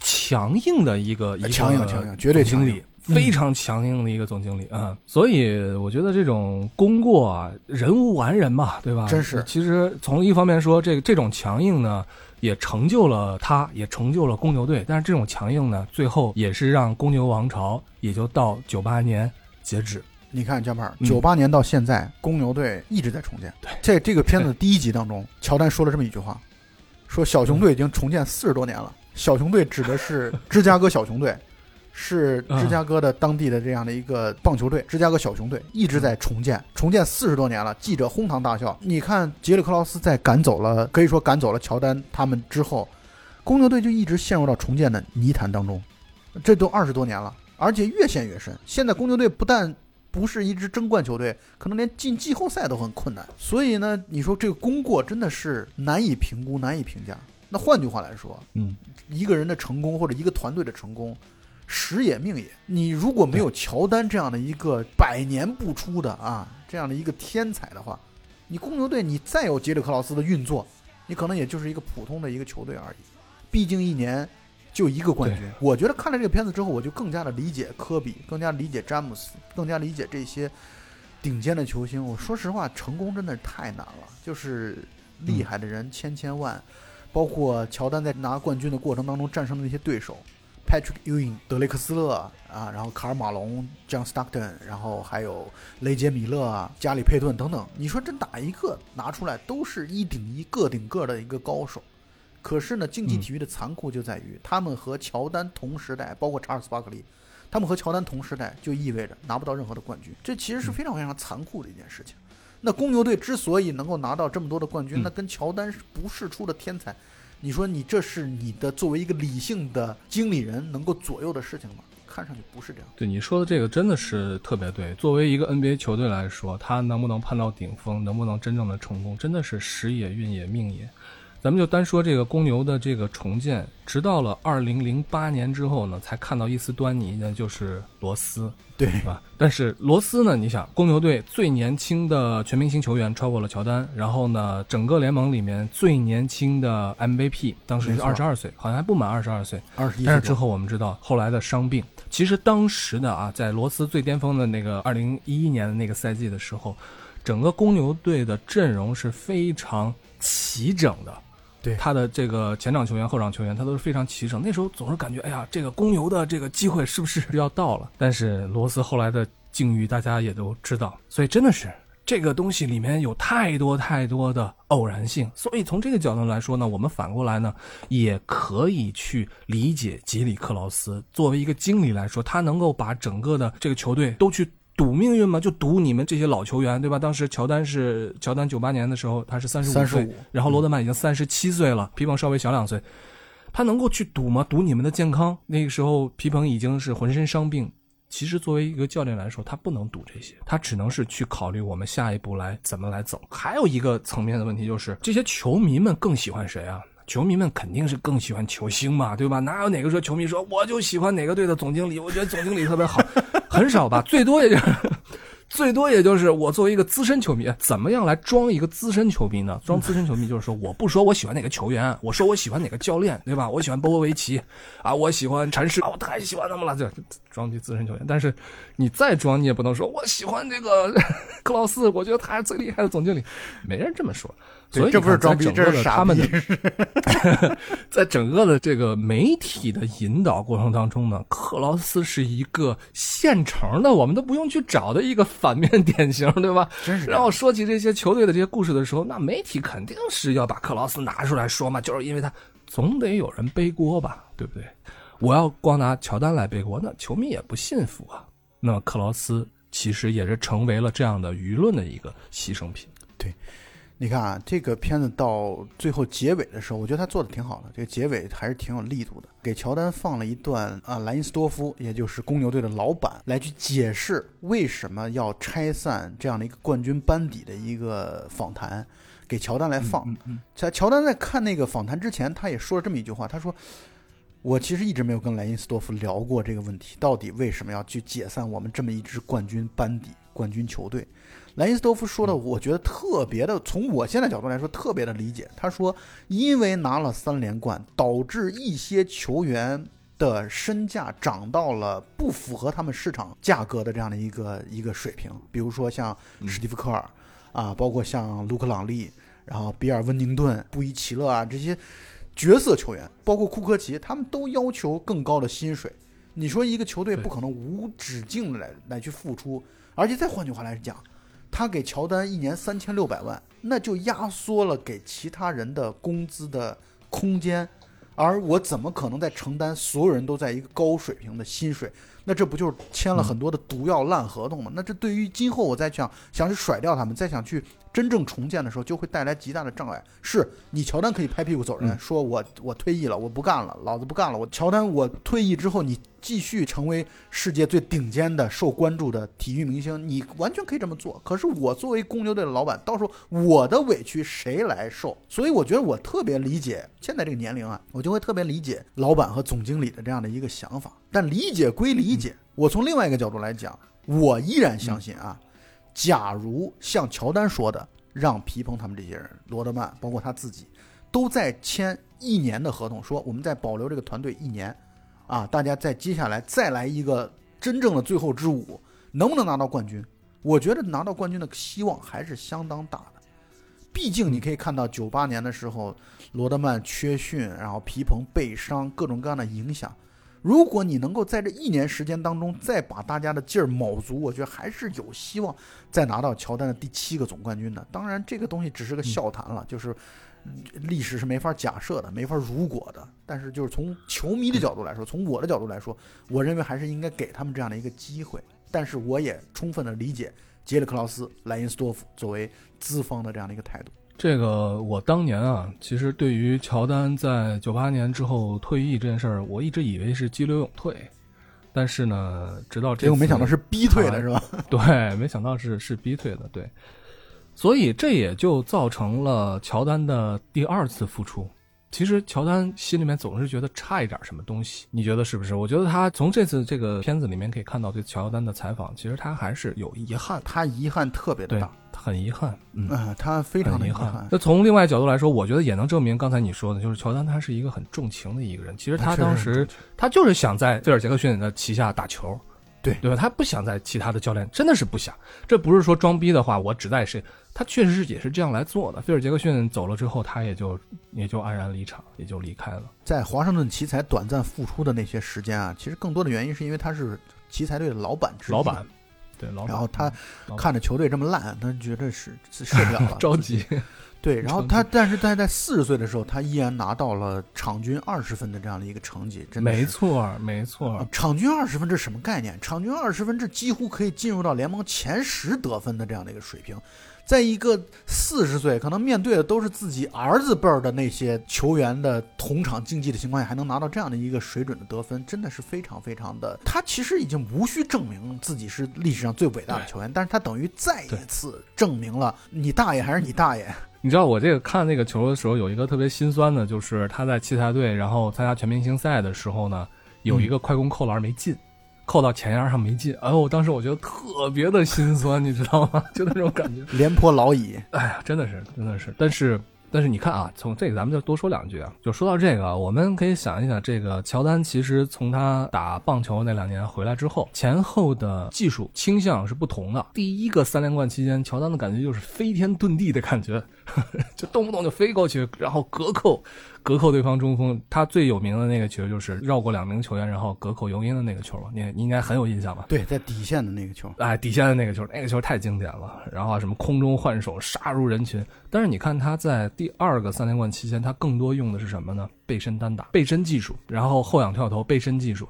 强硬的一个一个强硬强硬绝对经理，非常强硬的一个总经理啊、所以我觉得这种功过啊，人无完人嘛，对吧？真是其实从一方面说，这个这种强硬呢，也成就了他，也成就了公牛队。但是这种强硬呢，最后也是让公牛王朝也就到九八年截止。你看，江胖，嗯九八年到现在，公牛队一直在重建。对，在这个片子的第一集当中，乔丹说了这么一句话，说小熊队已经重建四十多年了。小熊队指的是 芝加哥小熊队，是芝加哥的当地的这样的一个棒球队，芝加哥小熊队一直在重建，重建四十多年了。记者哄堂大笑。你看，杰里克劳斯在赶走了，可以说赶走了乔丹他们之后，公牛队就一直陷入到重建的泥潭当中，这都二十多年了，而且越陷越深。现在公牛队不但不是一支争冠球队，可能连进季后赛都很困难。所以呢，你说这个功过真的是难以评估、难以评价。那换句话来说，嗯，一个人的成功或者一个团队的成功，时也命也。你如果没有乔丹这样的一个百年不出的啊这样的一个天才的话，你公牛队你再有杰里克劳斯的运作，你可能也就是一个普通的一个球队而已。毕竟一年就一个冠军。我觉得看了这个片子之后，我就更加的理解科比，更加理解詹姆斯，更加理解这些顶尖的球星。我说实话，成功真的是太难了，就是厉害的人千千万，包括乔丹在拿冠军的过程当中战胜的那些对手，Patrick Ewing、德雷克斯勒啊，然后卡尔马龙、John Stockton，然后还有雷杰米勒啊、加里佩顿等等。你说这哪一个拿出来都是一顶一、个顶个的一个高手。可是呢，竞技体育的残酷就在于，他们和乔丹同时代，包括查尔斯巴克利，他们和乔丹同时代，就意味着拿不到任何的冠军。这其实是非常非常残酷的一件事情。那公牛队之所以能够拿到这么多的冠军，嗯那跟乔丹是不世出的天才。你说你这是你的作为一个理性的经理人能够左右的事情吗？看上去不是这样。对你说的这个真的是特别对。作为一个 NBA 球队来说，他能不能攀到顶峰，能不能真正的成功，真的是时也、运也、命也。咱们就单说这个公牛的这个重建，直到了二零零八年之后呢，才看到一丝端倪，那就是罗斯，对是吧？但是罗斯呢，你想，公牛队最年轻的全明星球员超过了乔丹，然后呢，整个联盟里面最年轻的 MVP 当时是二十二岁，好像还不满二十二岁，二十一但是之后我们知道后来的伤病，其实当时的啊，在罗斯最巅峰的那个二零一一年的那个赛季的时候，整个公牛队的阵容是非常齐整的。对他的这个前场球员、后场球员，他都是非常齐整。那时候总是感觉，哎呀，这个公牛的这个机会是不是要到了？但是罗斯后来的境遇，大家也都知道，所以真的是这个东西里面有太多太多的偶然性。所以从这个角度来说呢，我们反过来呢，也可以去理解吉里克劳斯作为一个经理来说，他能够把整个的这个球队都去。赌命运吗？就赌你们这些老球员，对吧？当时乔丹是乔丹九八年的时候，他是三十五岁然后罗德曼已经三十七岁了，皮蓬稍微小两岁，他能够去赌吗？赌你们的健康？那个时候皮蓬已经是浑身伤病。其实作为一个教练来说，他不能赌这些，他只能是去考虑我们下一步来怎么来走。还有一个层面的问题就是，这些球迷们更喜欢谁啊？球迷们肯定是更喜欢球星嘛，对吧？哪有哪个说球迷说我就喜欢哪个队的总经理，我觉得总经理特别好，很少吧？最多也就是。最多也就是我作为一个资深球迷，怎么样来装一个资深球迷呢？装资深球迷就是说，我不说我喜欢哪个球员，我说我喜欢哪个教练，对吧？我喜欢波波维奇，啊，我喜欢禅师，啊，我太喜欢他们了，这装逼资深球员。但是你再装，你也不能说我喜欢这个克劳斯，我觉得他是最厉害的总经理，没人这么说。所以这不是装逼，这是傻逼他们的。在整个的这个媒体的引导过程当中呢，克劳斯是一个现成的，我们都不用去找的一个反面 典型，对吧？真是然后说起这些球队的这些故事的时候，那媒体肯定是要把克劳斯拿出来说嘛，就是因为他总得有人背锅吧，对不对？我要光拿乔丹来背锅，那球迷也不信服啊。那么克劳斯其实也是成为了这样的舆论的一个牺牲品。你看啊，这个片子到最后结尾的时候，我觉得他做的挺好的，这个结尾还是挺有力度的，给乔丹放了一段啊，莱因斯多夫，也就是公牛队的老板，来去解释为什么要拆散这样的一个冠军班底的一个访谈，给乔丹来放。嗯嗯在乔丹在看那个访谈之前，他也说了这么一句话，他说：“我其实一直没有跟莱因斯多夫聊过这个问题，到底为什么要去解散我们这么一支冠军班底、冠军球队？”莱因斯多夫说的，我觉得特别的，从我现在角度来说，特别的理解。他说，因为拿了三连冠，导致一些球员的身价涨到了不符合他们市场价格的这样的一个一个水平，比如说像史蒂夫科尔、啊，包括像卢克朗利，然后比尔温宁顿、布伊奇勒啊这些角色球员，包括库科奇，他们都要求更高的薪水。你说一个球队不可能无止境的来来去付出，而且再换句话来讲，他给乔丹一年三千六百万，那就压缩了给其他人的工资的空间，而我怎么可能在承担所有人都在一个高水平的薪水？那这不就是签了很多的毒药烂合同吗？那这对于今后我再想想去甩掉他们，再想去真正重建的时候，就会带来极大的障碍。是你乔丹可以拍屁股走人，嗯说我我退役了，我不干了，老子不干了。我乔丹，我退役之后，你继续成为世界最顶尖的、受关注的体育明星，你完全可以这么做。可是我作为公牛队的老板，到时候我的委屈谁来受？所以我觉得我特别理解现在这个年龄啊，我就会特别理解老板和总经理的这样的一个想法。但理解归理我从另外一个角度来讲，我依然相信啊，假如像乔丹说的，让皮蓬他们这些人，罗德曼包括他自己，都在签一年的合同，说我们再保留这个团队一年，啊，大家在接下来再来一个真正的最后之舞，能不能拿到冠军？我觉得拿到冠军的希望还是相当大的。毕竟你可以看到，九八年的时候，罗德曼缺训，然后皮蓬被伤，各种各样的影响。如果你能够在这一年时间当中再把大家的劲儿卯足，我觉得还是有希望再拿到乔丹的第七个总冠军的。当然，这个东西只是个笑谈了，就是嗯历史是没法假设的，没法如果的。但是，就是从球迷的角度来说，从我的角度来说，我认为还是应该给他们这样的一个机会。但是，我也充分的理解杰里克劳斯、莱因斯多夫作为资方的这样的一个态度。这个我当年啊，其实对于乔丹在九八年之后退役这件事儿，我一直以为是激流勇退，但是呢，直到这结果没想到是逼退的，是吧？对，没想到是是逼退的，对，所以这也就造成了乔丹的第二次复出。其实乔丹心里面总是觉得差一点什么东西，你觉得是不是？我觉得他从这次这个片子里面可以看到对乔丹的采访，其实他还是有遗憾，他遗憾特别的大，，很遗憾，嗯。嗯，他非常的遗憾憾。。那从另外角度来说，我觉得也能证明刚才你说的，就是乔丹他是一个很重情的一个人。其实他当时他就是想在菲尔杰克逊的旗下打球，对对吧？他不想在其他的教练，真的是不想。这不是说装逼的话，我只在谁？他确实是也是这样来做的。菲尔杰克逊走了之后，他也就也就黯然离场，也就离开了。在华盛顿奇才短暂复出的那些时间啊，其实更多的原因是因为他是奇才队的老板之一老板，对老，然后他看着球队这么烂，他觉得是是 受不了了，着急，对，然后他，但是他在四十岁的时候，他依然拿到了场均二十分的这样的一个成绩，真的没错儿，没错场均二十分这什么概念？场均二十分这几乎可以进入到联盟前十得分的这样的一个水平。在一个四十岁，可能面对的都是自己儿子辈儿的那些球员的同场竞技的情况下，还能拿到这样的一个水准的得分，真的是非常非常的。他其实已经无需证明自己是历史上最伟大的球员，但是他等于再一次证明了你大爷还是你大爷。你知道我这个看那个球的时候，有一个特别心酸的，就是他在奇才队，然后参加全明星赛的时候呢，有一个快攻扣篮没进，扣到前沿上没进。哎呦，当时我觉得特别的心酸，你知道吗？就那种感觉。廉颇老矣，哎呀，真的是，真的是。但是，但是你看啊，从这个咱们就多说两句啊。就说到这个啊，我们可以想一想，这个乔丹其实从他打棒球那两年回来之后，前后的技术倾向是不同的。第一个三连冠期间，乔丹的感觉就是飞天遁地的感觉，就动不动就飞过去，然后隔扣，隔扣对方中锋。他最有名的那个球就是绕过两名球员，然后隔扣尤因的那个球嘛，你你应该很有印象吧？对，在底线的那个球，哎，底线的那个球，那个球太经典了。然后啊，什么空中换手杀入人群。但是你看他在第二个三连冠期间，他更多用的是什么呢？背身单打、背身技术，然后后仰跳投、背身技术。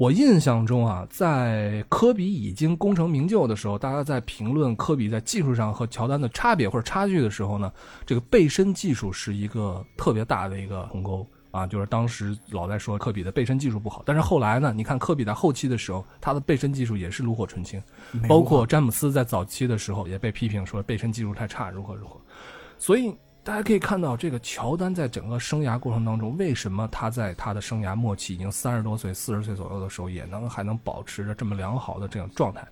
我印象中啊，在科比已经功成名就的时候，大家在评论科比在技术上和乔丹的差别或者差距的时候呢，这个背身技术是一个特别大的一个鸿沟。啊，就是当时老在说科比的背身技术不好，但是后来呢，你看科比在后期的时候，他的背身技术也是炉火纯青，包括詹姆斯在早期的时候也被批评说背身技术太差，如何如何。所以大家可以看到，这个乔丹在整个生涯过程当中，为什么他在他的生涯末期已经三十多岁、四十岁左右的时候，也能还能保持着这么良好的这种状态，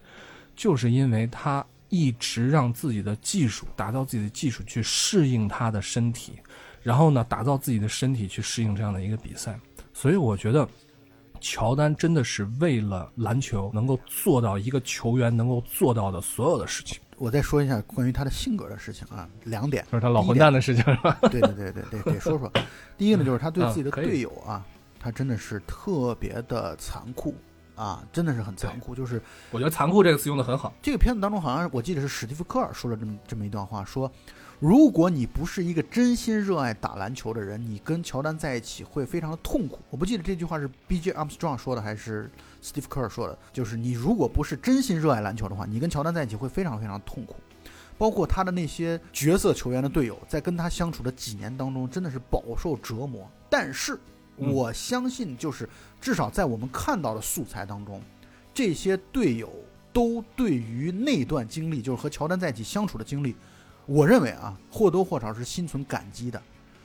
就是因为他一直让自己的技术打造自己的技术去适应他的身体，然后呢，打造自己的身体去适应这样的一个比赛。所以我觉得。乔丹真的是为了篮球能够做到一个球员能够做到的所有的事情，我再说一下关于他的性格的事情啊，两点。就是他老混蛋的事情，是吧？对对对对对，得说说。第一个呢，就是他对自己的队友啊，他真的是特别的残酷啊，真的是很残酷。就是我觉得“残酷”这个词用的很好。这个片子当中，好像我记得是史蒂夫科尔说了这么这么一段话，说如果你不是一个真心热爱打篮球的人，你跟乔丹在一起会非常的痛苦。我不记得这句话是 B.J. Armstrong 说的还是史蒂夫科尔说的，就是你如果不是真心热爱篮球的话，你跟乔丹在一起会非常非常痛苦。包括他的那些角色球员的队友，在跟他相处的几年当中，真的是饱受折磨。但是我相信，就是至少在我们看到的素材当中，这些队友都对于那段经历，就是和乔丹在一起相处的经历，我认为啊，或多或少是心存感激的。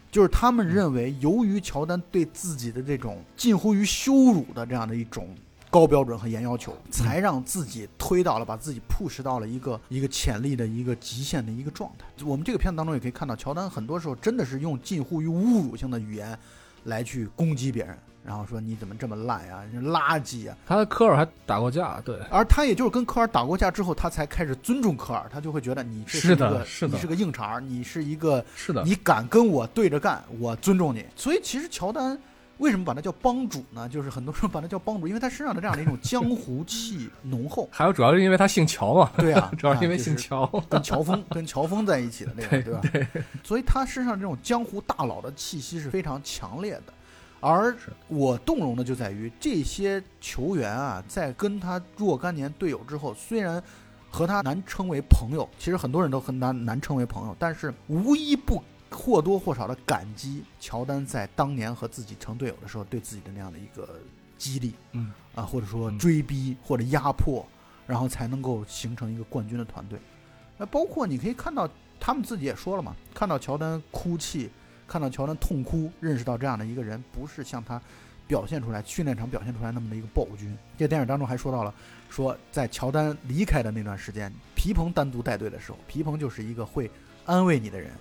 就是他们认为，由于乔丹对自己的这种近乎于羞辱的这样的一种高标准和严要求，才让自己推到了，把自己 push 到了一个一个潜力的一个极限的一个状态。我们这个片子当中也可以看到，乔丹很多时候真的是用近乎于侮辱性的语言来去攻击别人，然后说你怎么这么烂呀、你垃圾啊！他和科尔还打过架，对，而他也就是跟科尔打过架之后，他才开始尊重科尔，他就会觉得你是一个的是你是个硬茬儿，你是一个是的，你敢跟我对着干，我尊重你。所以其实乔丹为什么把他叫帮主呢？就是很多人把他叫帮主，因为他身上的这样的一种江湖气浓厚。还有主要是因为他姓乔嘛，对啊，主要是因为姓啊就是乔。跟乔峰跟乔峰在一起的那个，对吧？对，所以他身上这种江湖大佬的气息是非常强烈的。而我动容的就在于这些球员啊，在跟他若干年队友之后，虽然和他难称为朋友，其实很多人都很难难称为朋友，但是无一不或多或少的感激乔丹在当年和自己成队友的时候对自己的那样的一个激励，嗯啊，或者说嗯追逼或者压迫，然后才能够形成一个冠军的团队。那包括你可以看到，他们自己也说了嘛，看到乔丹哭泣，看到乔丹痛哭，认识到这样的一个人不是像他表现出来训练场表现出来那么的一个暴君。这电影当中还说到了，说在乔丹离开的那段时间，皮蓬单独带队的时候，皮蓬就是一个会安慰你的人，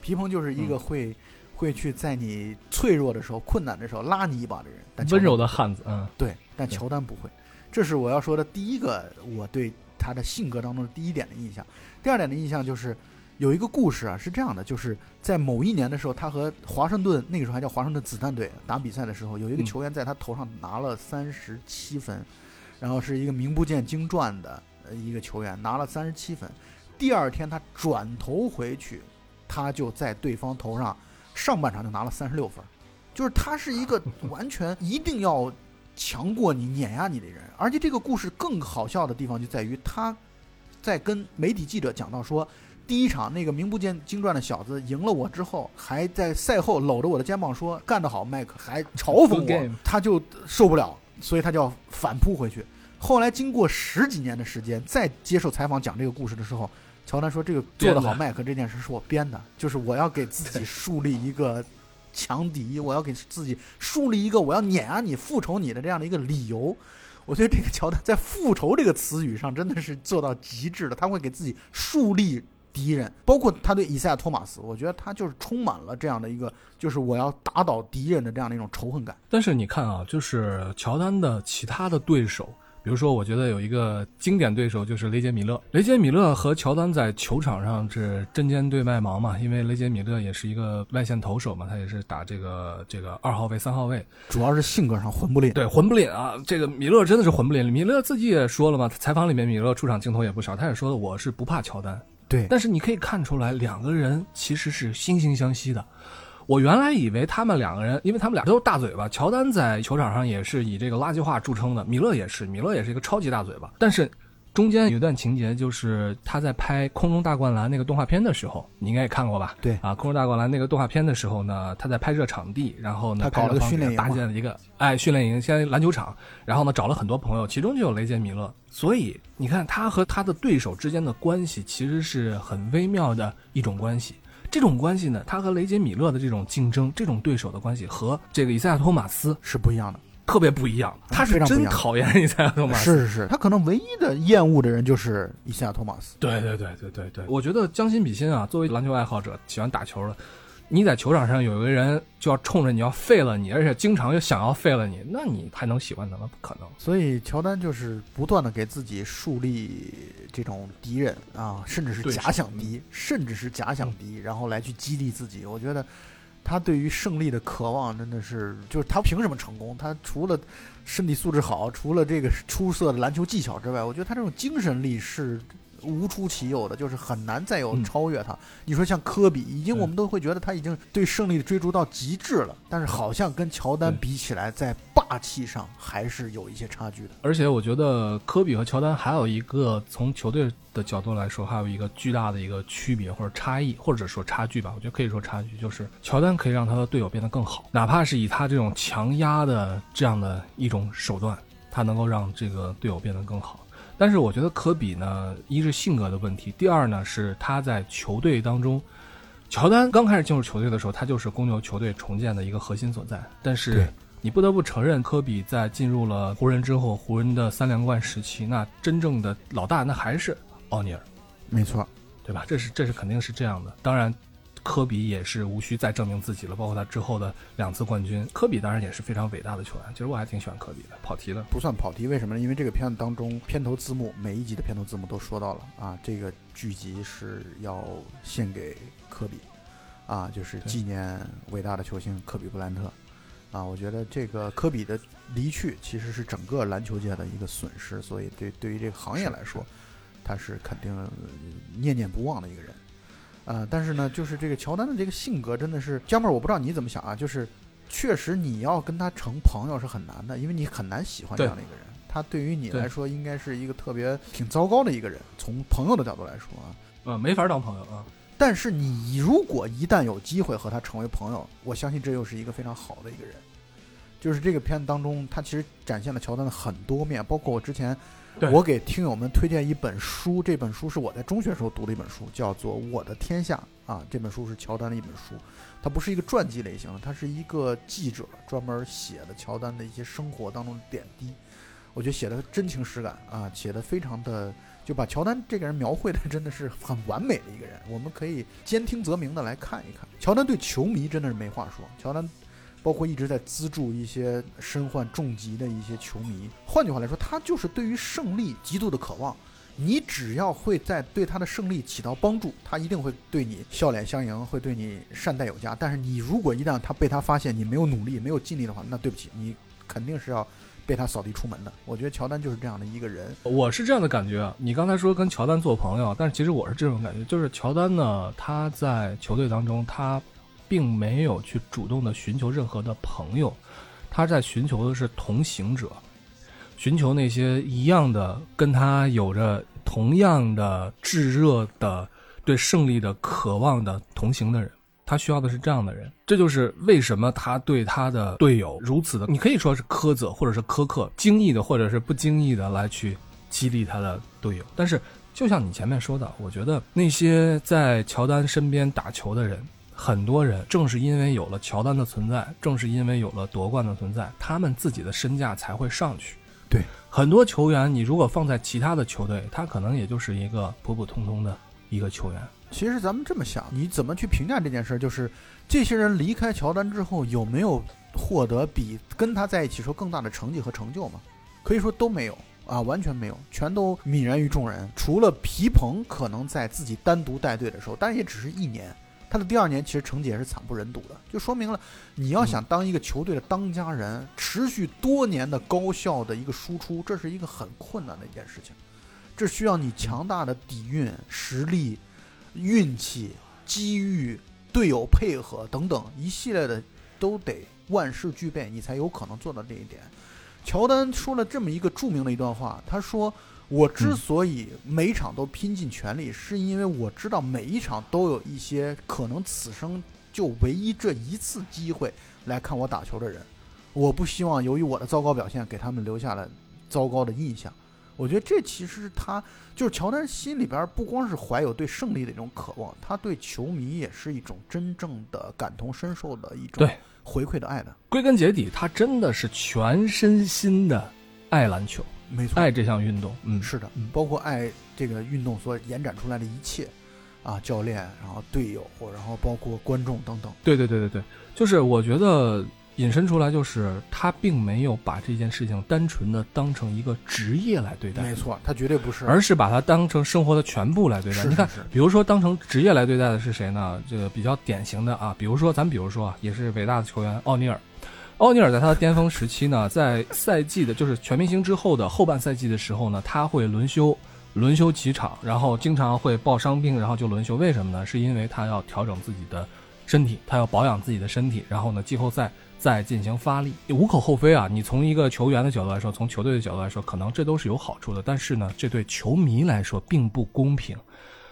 皮蓬就是一个会、会去在你脆弱的时候、困难的时候拉你一把的人。温柔的汉子，嗯，对，但乔丹不会，这是我要说的第一个我对他的性格当中的第一点的印象。第二点的印象就是有一个故事啊，是这样的，就是在某一年的时候，他和华盛顿那个时候还叫华盛顿子弹队打比赛的时候，有一个嗯。球员在他头上拿了三十七分，然后是一个名不见经传的呃一个球员拿了三十七分，第二天他转头回去，他就在对方头上上半场就拿了三十六分。就是他是一个 完全一定要强过你、碾压你的人。而且这个故事更好笑的地方就在于，他在跟媒体记者讲到说，第一场那个名不见经传的小子赢了我之后，还在赛后搂着我的肩膀说：“干得好，麦克！”还嘲讽我他就受不了，所以他就要反扑回去。后来经过十几年的时间，再接受采访讲这个故事的时候，乔丹说：“这个做得好，编的麦克这件事是我编的，就是我要给自己树立一个强敌，我要给自己树立一个我要碾压你、复仇你的这样的一个理由。”我觉得这个乔丹在“复仇”这个词语上真的是做到极致了，他会给自己树立敌人，包括他对以赛亚·托马斯，我觉得他就是充满了这样的一个，就是我要打倒敌人的这样的一种仇恨感。但是你看啊，就是乔丹的其他的对手，比如说，我觉得有一个经典对手就是雷杰米勒。雷杰米勒和乔丹在球场上是针尖对麦芒嘛，因为雷杰米勒也是一个外线投手嘛，他也是打这个这个二号位、三号位，主要是性格上混不吝。对，混不吝啊！这个米勒真的是混不吝。米勒自己也说了嘛，采访里面米勒出场镜头也不少，他也说了，我是不怕乔丹。对但是你可以看出来，两个人其实是惺惺相惜的。我原来以为他们两个人，因为他们俩都是大嘴巴，乔丹在球场上也是以这个垃圾话著称的，米勒也是，米勒也是一个超级大嘴巴。但是中间有一段情节，就是他在拍《空中大灌篮》那个动画片的时候，你应该也看过吧？对啊，《空中大灌篮》那个动画片的时候呢，他在拍摄场地，然后呢，他搞了个训练营搭建了一个哎训练营，先篮球场，然后呢找了很多朋友，其中就有雷杰米勒。所以你看，他和他的对手之间的关系其实是很微妙的一种关系。这种关系呢，他和雷杰米勒的这种竞争，这种对手的关系和这个以赛亚托马斯是不一样的。特别不一样。他是真讨厌以赛亚托马斯。是是是，他可能唯一的厌恶的人就是伊赛亚·托马斯。对对对对对对，我觉得将心比心啊，作为篮球爱好者，喜欢打球的，你在球场上有一个人就要冲着你要废了你，而且经常又想要废了你，那你还能喜欢他吗？不可能。所以乔丹就是不断的给自己树立这种敌人啊，甚至是假想敌，甚至是假想敌，然后来去激励自己。我觉得他对于胜利的渴望真的是，就是他凭什么成功？他除了身体素质好，除了这个出色的篮球技巧之外，我觉得他这种精神力是。无出其右的，就是很难再有嗯超越他。你说像科比，已经我们都会觉得他已经对胜利的追逐到极致了，但是好像跟乔丹比起来，在霸气上还是有一些差距的。而且我觉得科比和乔丹还有一个从球队的角度来说，还有一个巨大的一个区别或者差异，或者说差距吧。我觉得可以说差距，就是乔丹可以让他的队友变得更好，哪怕是以他这种强压的这样的一种手段，他能够让这个队友变得更好。但是我觉得科比呢，一是性格的问题，第二呢是他在球队当中，乔丹刚开始进入球队的时候，他就是公牛球队重建的一个核心所在。但是你不得不承认，科比在进入了湖人之后，湖人的三连冠时期，那真正的老大那还是奥尼尔，没错，对吧？这是这是肯定是这样的。当然，科比也是无需再证明自己了，包括他之后的两次冠军。科比当然也是非常伟大的球员，其实我还挺喜欢科比的。跑题了，不算跑题，为什么呢？因为这个片子当中片头字幕每一集的片头字幕都说到了啊，这个剧集是要献给科比，啊，就是纪念伟大的球星科比布莱恩特。啊，我觉得这个科比的离去其实是整个篮球界的一个损失，所以对对于这个行业来说，他是肯定呃念念不忘的一个人。啊、但是呢，就是这个乔丹的这个性格真的是，江妹儿，我不知道你怎么想啊，就是确实你要跟他成朋友是很难的，因为你很难喜欢这样的一个人。他对于你来说，应该是一个特别挺糟糕的一个人，从朋友的角度来说啊。呃，没法当朋友啊。但是你如果一旦有机会和他成为朋友，我相信这又是一个非常好的一个人。就是这个片子当中，他其实展现了乔丹的很多面，包括我之前对我给听友们推荐一本书，这本书是我在中学时候读的一本书，叫做《我的天下》啊。这本书是乔丹的一本书，它不是一个传记类型的，它是一个记者专门写的乔丹的一些生活当中的点滴。我觉得写的真情实感啊，写的非常的就把乔丹这个人描绘的真的是很完美的一个人。我们可以兼听则明的来看一看，乔丹对球迷真的是没话说。乔丹包括一直在资助一些身患重疾的一些球迷。换句话来说，他就是对于胜利极度的渴望。你只要会在对他的胜利起到帮助，他一定会对你笑脸相迎，会对你善待有加。但是你如果一旦他被他发现你没有努力、没有尽力的话，那对不起，你肯定是要被他扫地出门的。我觉得乔丹就是这样的一个人。我是这样的感觉啊，你刚才说跟乔丹做朋友，但是其实我是这种感觉，就是乔丹呢，他在球队当中，他并没有去主动的寻求任何的朋友，他在寻求的是同行者，寻求那些一样的跟他有着同样的炙热的对胜利的渴望的同行的人。他需要的是这样的人，这就是为什么他对他的队友如此的，你可以说是苛责或者是苛刻，经意的或者是不经意的来去激励他的队友。但是，就像你前面说的，我觉得那些在乔丹身边打球的人，很多人正是因为有了乔丹的存在，正是因为有了夺冠的存在，他们自己的身价才会上去。对，很多球员，你如果放在其他的球队，他可能也就是一个普普通通的一个球员。其实咱们这么想，你怎么去评价这件事儿？就是这些人离开乔丹之后，有没有获得比跟他在一起时候更大的成绩和成就吗？可以说都没有啊，完全没有，全都泯然于众人。除了皮蓬可能在自己单独带队的时候，但也只是一年。他的第二年其实成绩也是惨不忍睹的，就说明了你要想当一个球队的当家人，持续多年的高效的一个输出，这是一个很困难的一件事情。这需要你强大的底蕴、实力、运气、机遇、队友配合等等一系列的都得万事俱备，你才有可能做到这一点。乔丹说了这么一个著名的一段话，他说：“我之所以每一场都拼尽全力，是因为我知道每一场都有一些可能此生就唯一这一次机会来看我打球的人，我不希望由于我的糟糕表现给他们留下了糟糕的印象。”我觉得这其实是他就是乔丹心里边不光是怀有对胜利的一种渴望，他对球迷也是一种真正的感同身受的一种回馈的爱的。归根结底，他真的是全身心的爱篮球，没错，爱这项运动。嗯，是的嗯，包括爱这个运动所延展出来的一切，啊，教练，然后队友，然后包括观众等等。对对对对对，就是我觉得引申出来，就是他并没有把这件事情单纯的当成一个职业来对待，没错，他绝对不是，而是把它当成生活的全部来对待。你看比如说当成职业来对待的是谁呢？这个比较典型的啊，比如说咱比如说啊，也是伟大的球员奥尼尔。奥尼尔在他的巅峰时期呢，在赛季的就是全明星之后的后半赛季的时候呢，他会轮休，轮休几场，然后经常会报伤病，然后就轮休。为什么呢？是因为他要调整自己的身体，他要保养自己的身体，然后呢，季后赛再进行发力，无可厚非啊。你从一个球员的角度来说，从球队的角度来说，可能这都是有好处的。但是呢，这对球迷来说并不公平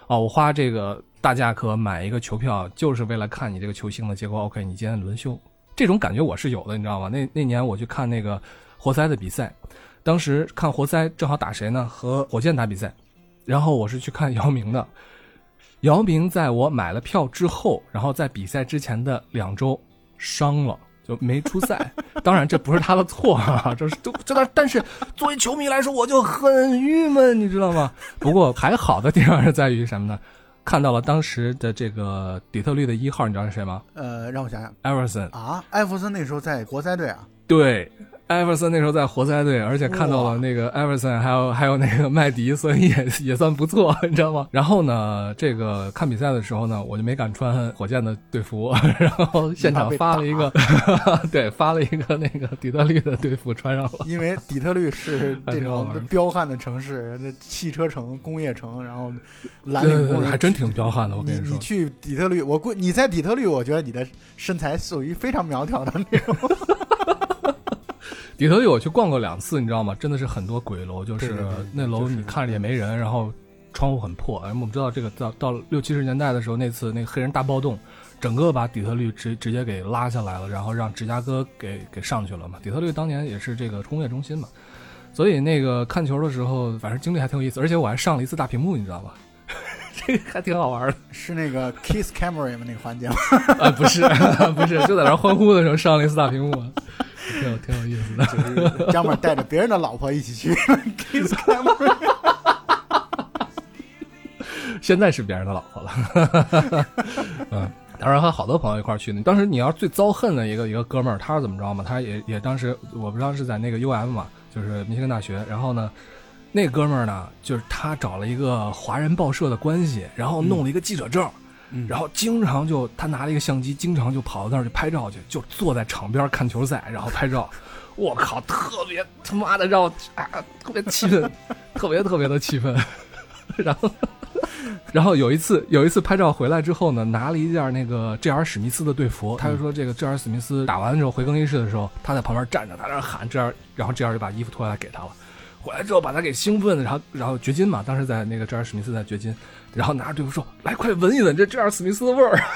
啊！我花这个大价格买一个球票，就是为了看你这个球星的，结果 OK，你今天轮休，这种感觉我是有的，你知道吗？那那年我去看那个活塞的比赛，当时看活塞正好打谁呢？和火箭打比赛，然后我是去看姚明的。姚明在我买了票之后，然后在比赛之前的两周伤了，就没出赛。当然这不是他的错啊，这是都这但但是作为球迷来说，我就很郁闷，你知道吗？不过还好的地方是在于什么呢？看到了当时的这个底特律的一号，你知道是谁吗？呃，让我想想。艾弗森。啊，艾弗森那时候在国赛队啊，对，艾弗森那时候在活塞队，而且看到了那个艾弗森，还有还有那个麦迪，所以也也算不错，你知道吗？然后呢，这个看比赛的时候呢，我就没敢穿火箭的队服，然后现场发了一个，对，发了一个那个底特律的队服穿上了。因为底特律是还这种彪悍的城市，那汽车城、工业城，然后蓝领工人还真挺彪悍的，我跟你说你你。去底特律，我估你在底特律，我觉得你的身材属于非常苗条的那种。底特律我去逛过两次，你知道吗？真的是很多鬼楼，就是那楼你看着也没人，然后窗户很破。我们知道这个到到六七十年代的时候，那次那个黑人大暴动，整个把底特律直直接给拉下来了，然后让芝加哥给给上去了嘛。底特律当年也是这个工业中心嘛，所以那个看球的时候，反正经历还挺有意思，而且我还上了一次大屏幕，你知道吧？这个还挺好玩的。是那个 Kiss Camera 吗？那个环节吗？啊，不是 不是，就在那欢呼的时候上了一次大屏幕，挺有挺有意思的。就是张本带着别人的老婆一起去 Kiss Camera。现在是别人的老婆了。嗯，当然和好多朋友一块儿去呢。当时你要是最遭恨的一个一个哥们儿，他是怎么着嘛？他也也当时我不知道是在那个 U M 嘛，就是密歇根大学。然后呢，那哥们儿呢，就是他找了一个华人报社的关系，然后弄了一个记者证。嗯然后经常就他拿了一个相机，经常就跑到那儿去拍照去，就坐在场边看球赛，然后拍照。我靠，特别他妈的让我啊，特别气愤，特别特别的气愤。然后，然后有一次有一次拍照回来之后呢，拿了一件那个 J.R. 史密斯的队服，他就说这个 J.R. 史密斯打完之后回更衣室的时候，他在旁边站着，他在那儿喊 J.R.，然后 J.R. 就把衣服脱下来给他了。回来之后把他给兴奋的，然后然后掘金嘛，当时在那个这儿史密斯在掘金，然后拿着队服说：“来，快闻一闻这 J.R. 史密斯的味儿。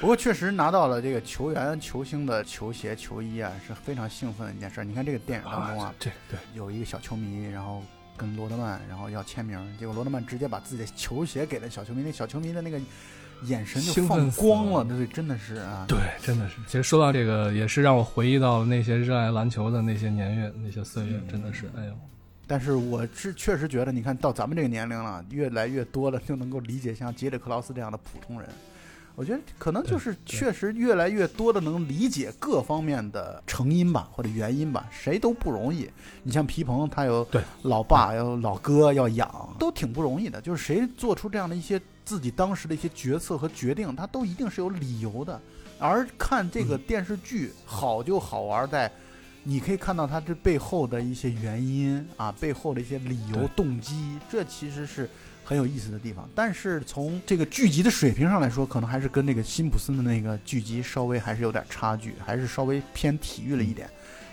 不过确实拿到了这个球员、球星的球鞋、球衣啊，是非常兴奋的一件事儿。你看这个电影当中啊，对对有一个小球迷，然后跟罗德曼，然后要签名，结果罗德曼直接把自己的球鞋给了小球迷，那小球迷的那个眼神就放光了，了对，真的是啊，对，真的是。其实说到这个，也是让我回忆到那些热爱篮球的那些年月、那些岁月，真的是，哎呦，但是我是确实觉得，你看到咱们这个年龄了，越来越多的就能够理解像杰里克劳斯这样的普通人。我觉得可能就是确实越来越多的能理解各方面的成因吧，或者原因吧，谁都不容易。你像皮蓬，他有对老爸，有老哥要养，都挺不容易的。就是谁做出这样的一些自己当时的一些决策和决定，他都一定是有理由的。而看这个电视剧好就好玩在，你可以看到它这背后的一些原因啊，背后的一些理由动机，这其实是很有意思的地方。但是从这个剧集的水平上来说，可能还是跟那个辛普森的那个剧集稍微还是有点差距，还是稍微偏体育了一点。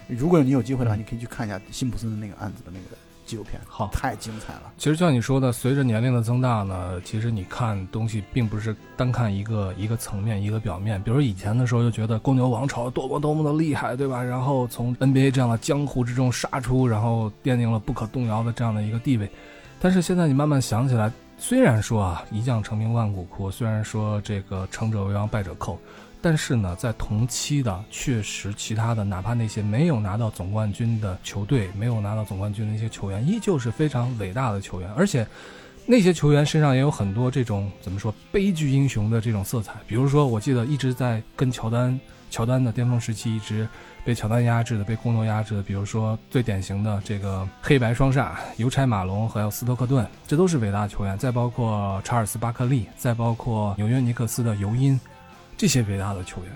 如果你有机会的话，嗯你可以去看一下辛普森的那个案子的那个纪录片，好。太精彩了。其实像你说的，随着年龄的增大呢，其实你看东西并不是单看一个一个层面、一个表面。比如以前的时候就觉得公牛王朝多么多么的厉害，对吧？然后从 NBA 这样的江湖之中杀出，然后奠定了不可动摇的这样的一个地位。但是现在你慢慢想起来，虽然说啊一将成名万骨枯，虽然说这个成者为王败者寇，但是呢，在同期的确实其他的，哪怕那些没有拿到总冠军的球队，没有拿到总冠军的一些球员，依旧是非常伟大的球员，而且那些球员身上也有很多这种怎么说悲剧英雄的这种色彩。比如说，我记得一直在跟乔丹，乔丹的巅峰时期一直被乔丹压制的，被公牛压制的，比如说最典型的这个黑白双煞，邮差马龙还有斯托克顿，这都是伟大的球员。再包括查尔斯巴克利，再包括纽约尼克斯的尤因，这些伟大的球员。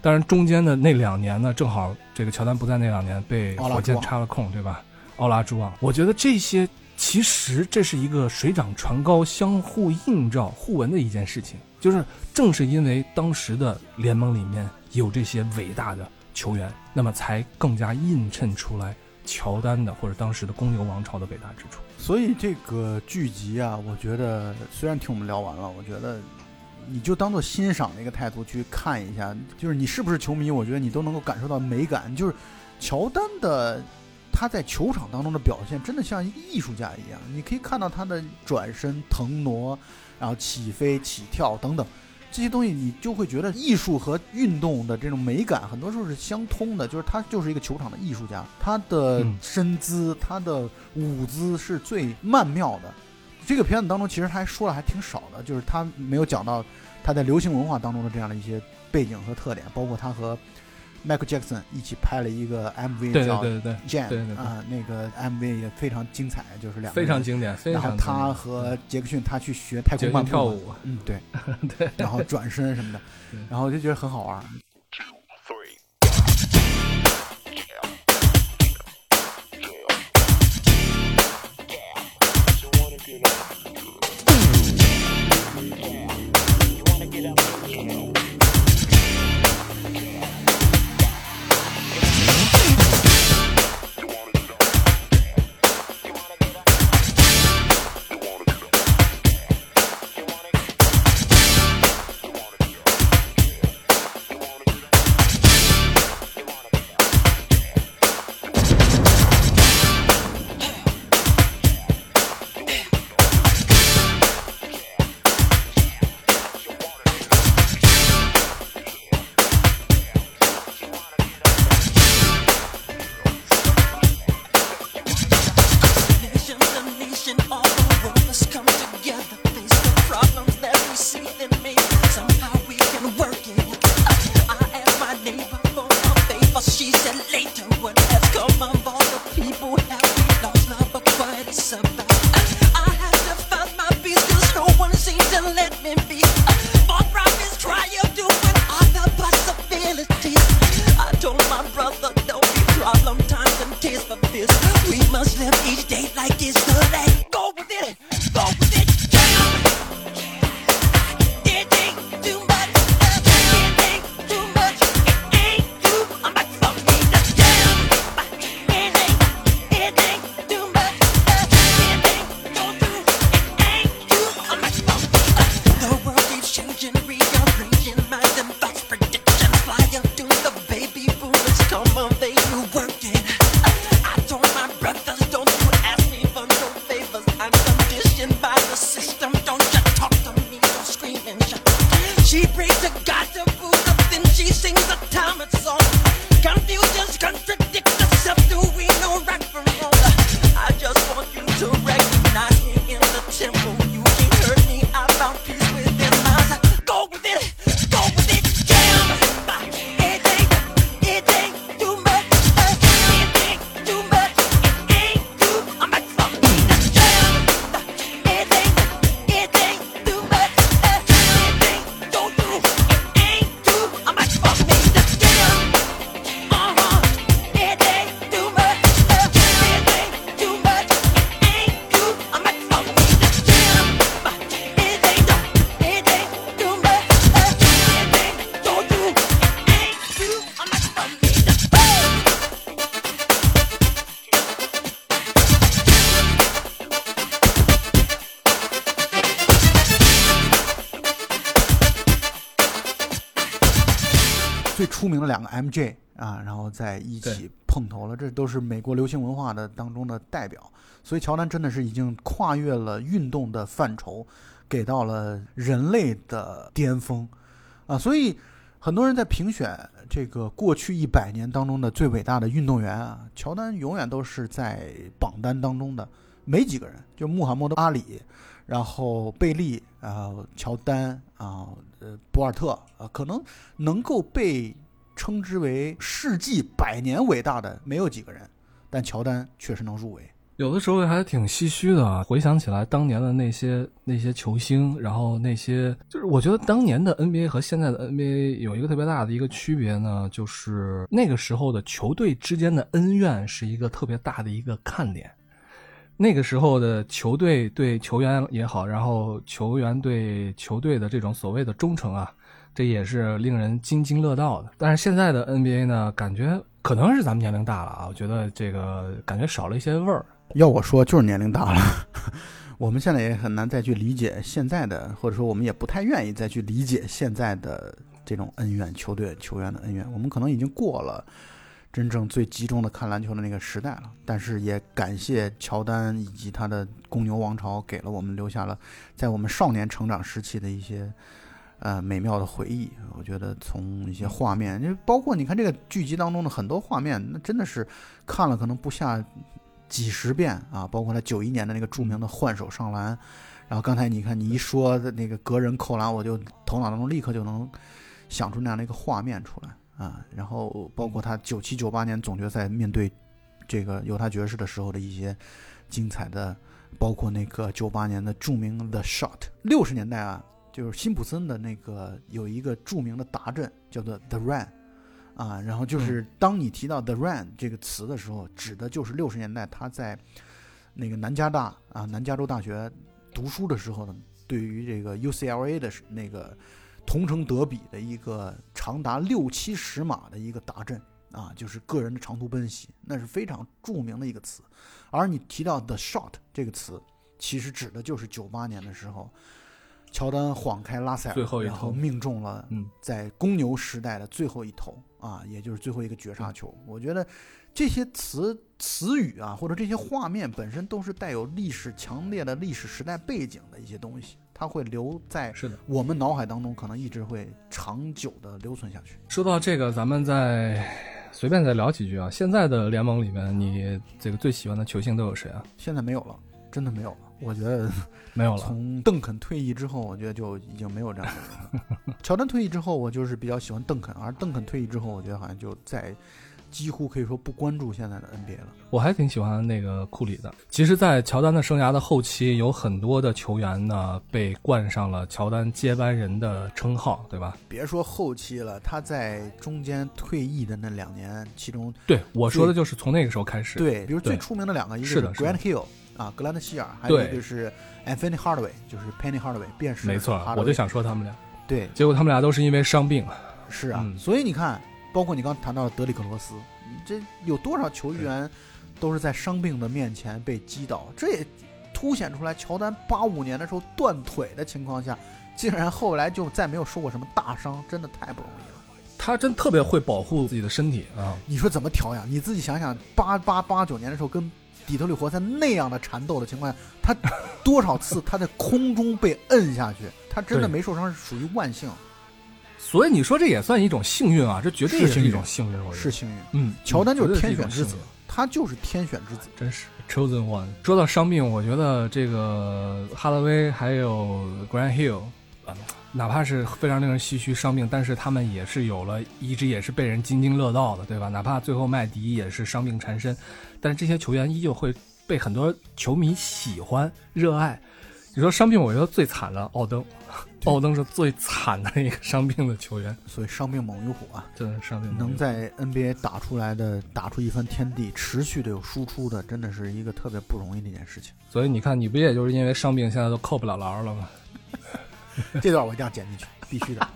当然，中间的那两年呢，正好这个乔丹不在那两年被火箭插了空，对吧？奥拉朱旺，我觉得这些其实这是一个水涨船高、相互映照、互文的一件事情。就是正是因为当时的联盟里面有这些伟大的球员，那么才更加映衬出来乔丹的或者当时的公牛王朝的伟大之处。所以这个剧集啊，我觉得虽然听我们聊完了，我觉得你就当做欣赏的一个态度去看一下，就是你是不是球迷，我觉得你都能够感受到美感。就是乔丹的他在球场当中的表现，真的像一个艺术家一样，你可以看到他的转身、腾挪，然后起飞、起跳等等。这些东西你就会觉得艺术和运动的这种美感，很多时候是相通的。就是他就是一个球场的艺术家，他的身姿、他的舞姿是最曼妙的。这个片子当中，其实他还说了还挺少的，就是他没有讲到他在流行文化当中的这样的一些背景和特点，包括他和 Michael Jackson 一起拍了一个 MV 叫对对对，Jam 对对对。啊，那个 MV 也非常精彩，就是两个非常经典，非然后他和杰克逊他去学太空漫步跳舞，嗯对 对，然后转身什么的，然后我就觉得很好玩。个 MJ 啊，然后在一起碰头了，这都是美国流行文化的当中的代表。所以乔丹真的是已经跨越了运动的范畴，给到了人类的巅峰啊！所以很多人在评选这个过去一百年当中的最伟大的运动员啊，乔丹永远都是在榜单当中的。没几个人，就穆罕默德·阿里，然后贝利啊、乔丹啊、呃，博尔特啊、可能能够被称之为世纪百年伟大的没有几个人，但乔丹确实能入围。有的时候还挺唏嘘的啊。回想起来，当年的那些那些球星，然后那些就是我觉得当年的 NBA 和现在的 NBA 有一个特别大的一个区别呢，就是那个时候的球队之间的恩怨是一个特别大的一个看点。那个时候的球队对球员也好，然后球员对球队的这种所谓的忠诚啊，这也是令人津津乐道的。但是现在的 NBA 呢，感觉可能是咱们年龄大了啊，我觉得这个感觉少了一些味儿。要我说，就是年龄大了，我们现在也很难再去理解现在的，或者说我们也不太愿意再去理解现在的这种恩怨，球队球员的恩怨。我们可能已经过了真正最集中的看篮球的那个时代了。但是也感谢乔丹以及他的公牛王朝，给了我们留下了在我们少年成长时期的一些。呃，美妙的回忆，我觉得从一些画面，就包括你看这个剧集当中的很多画面，那真的是看了可能不下几十遍啊，包括他九一年的那个著名的换手上篮，然后刚才你看你一说的那个隔人扣篮，我就头脑当中立刻就能想出那样的一个画面出来啊，然后包括他九七九八年总决赛面对这个犹他爵士的时候的一些精彩的，包括那个九八年的著名的 Shot。六十年代啊，就是辛普森的那个有一个著名的达阵叫做 The Run。啊，然后就是当你提到 “the run” 这个词的时候，指的就是六十年代他在那个南加大啊南加州大学读书的时候呢，对于这个 UCLA 的那个同城德比的一个长达六七十码的一个达阵啊，就是个人的长途奔袭，那是非常著名的一个词。而你提到 “the shot” 这个词，其实指的就是九八年的时候，乔丹晃开拉塞尔，最后一投然后命中了嗯在公牛时代的最后一投啊，也就是最后一个绝杀球。我觉得这些词词语啊，或者这些画面本身都是带有历史强烈的历史时代背景的一些东西，它会留在是的。我们脑海当中，可能一直会长久的留存下去。说到这个，咱们再随便再聊几句啊。现在的联盟里面，你这个最喜欢的球星都有谁啊？现在没有了，真的没有了。我觉得没有了。从邓肯退役之后，我觉得就已经没有这样的人了。乔丹退役之后，我就是比较喜欢邓肯，而邓肯退役之后，我觉得好像就在几乎可以说不关注现在的 NBA 了。我还挺喜欢那个库里的。其实，在乔丹的生涯的后期，有很多的球员呢被冠上了乔丹接班人的称号，对吧？别说后期了，他在中间退役的那两年，其中对，我说的就是从那个时候开始。，对，比如最出名的两个，一个是的是的 Grant Hill 啊，格兰特希尔，还有对一个是 Anthony Hardaway，就是 Penny Hardaway，便是没错，我就想说他们俩，对，结果他们俩都是因为伤病。是啊，嗯所以你看，包括你刚谈到的德里克罗斯，你这有多少球员都是在伤病的面前被击倒？这也凸显出来，乔丹八五年的时候断腿的情况下，竟然后来就再没有受过什么大伤，真的太不容易了。他真特别会保护自己的身体啊！你说怎么调养？你自己想想，八八八九年的时候跟底特律活塞那样的缠斗的情况下，他多少次他在空中被摁下去，他真的没受伤是属于万幸，所以你说这也算一种幸运啊，这绝对是一种幸运。我觉得是幸运。嗯，乔丹就是天选之子他就是天选之子。真是 chosen one。说到伤病，我觉得这个哈德威还有 Grant Hill，啊，哪怕是非常令人唏嘘伤病，但是他们也是有了，一直也是被人津津乐道的，对吧？哪怕最后麦迪也是伤病缠身，但是这些球员依旧会被很多球迷喜欢、热爱。你说伤病，我觉得最惨的奥登，奥登是最惨的一个伤病的球员，所以伤病猛于虎啊，真的是伤病能在 NBA 打出来的，打出一番天地，持续的有输出的，真的是一个特别不容易的一件事情。所以你看，你不也就是因为伤病，现在都扣不了篮了吗？这段我一定要剪进去，必须的。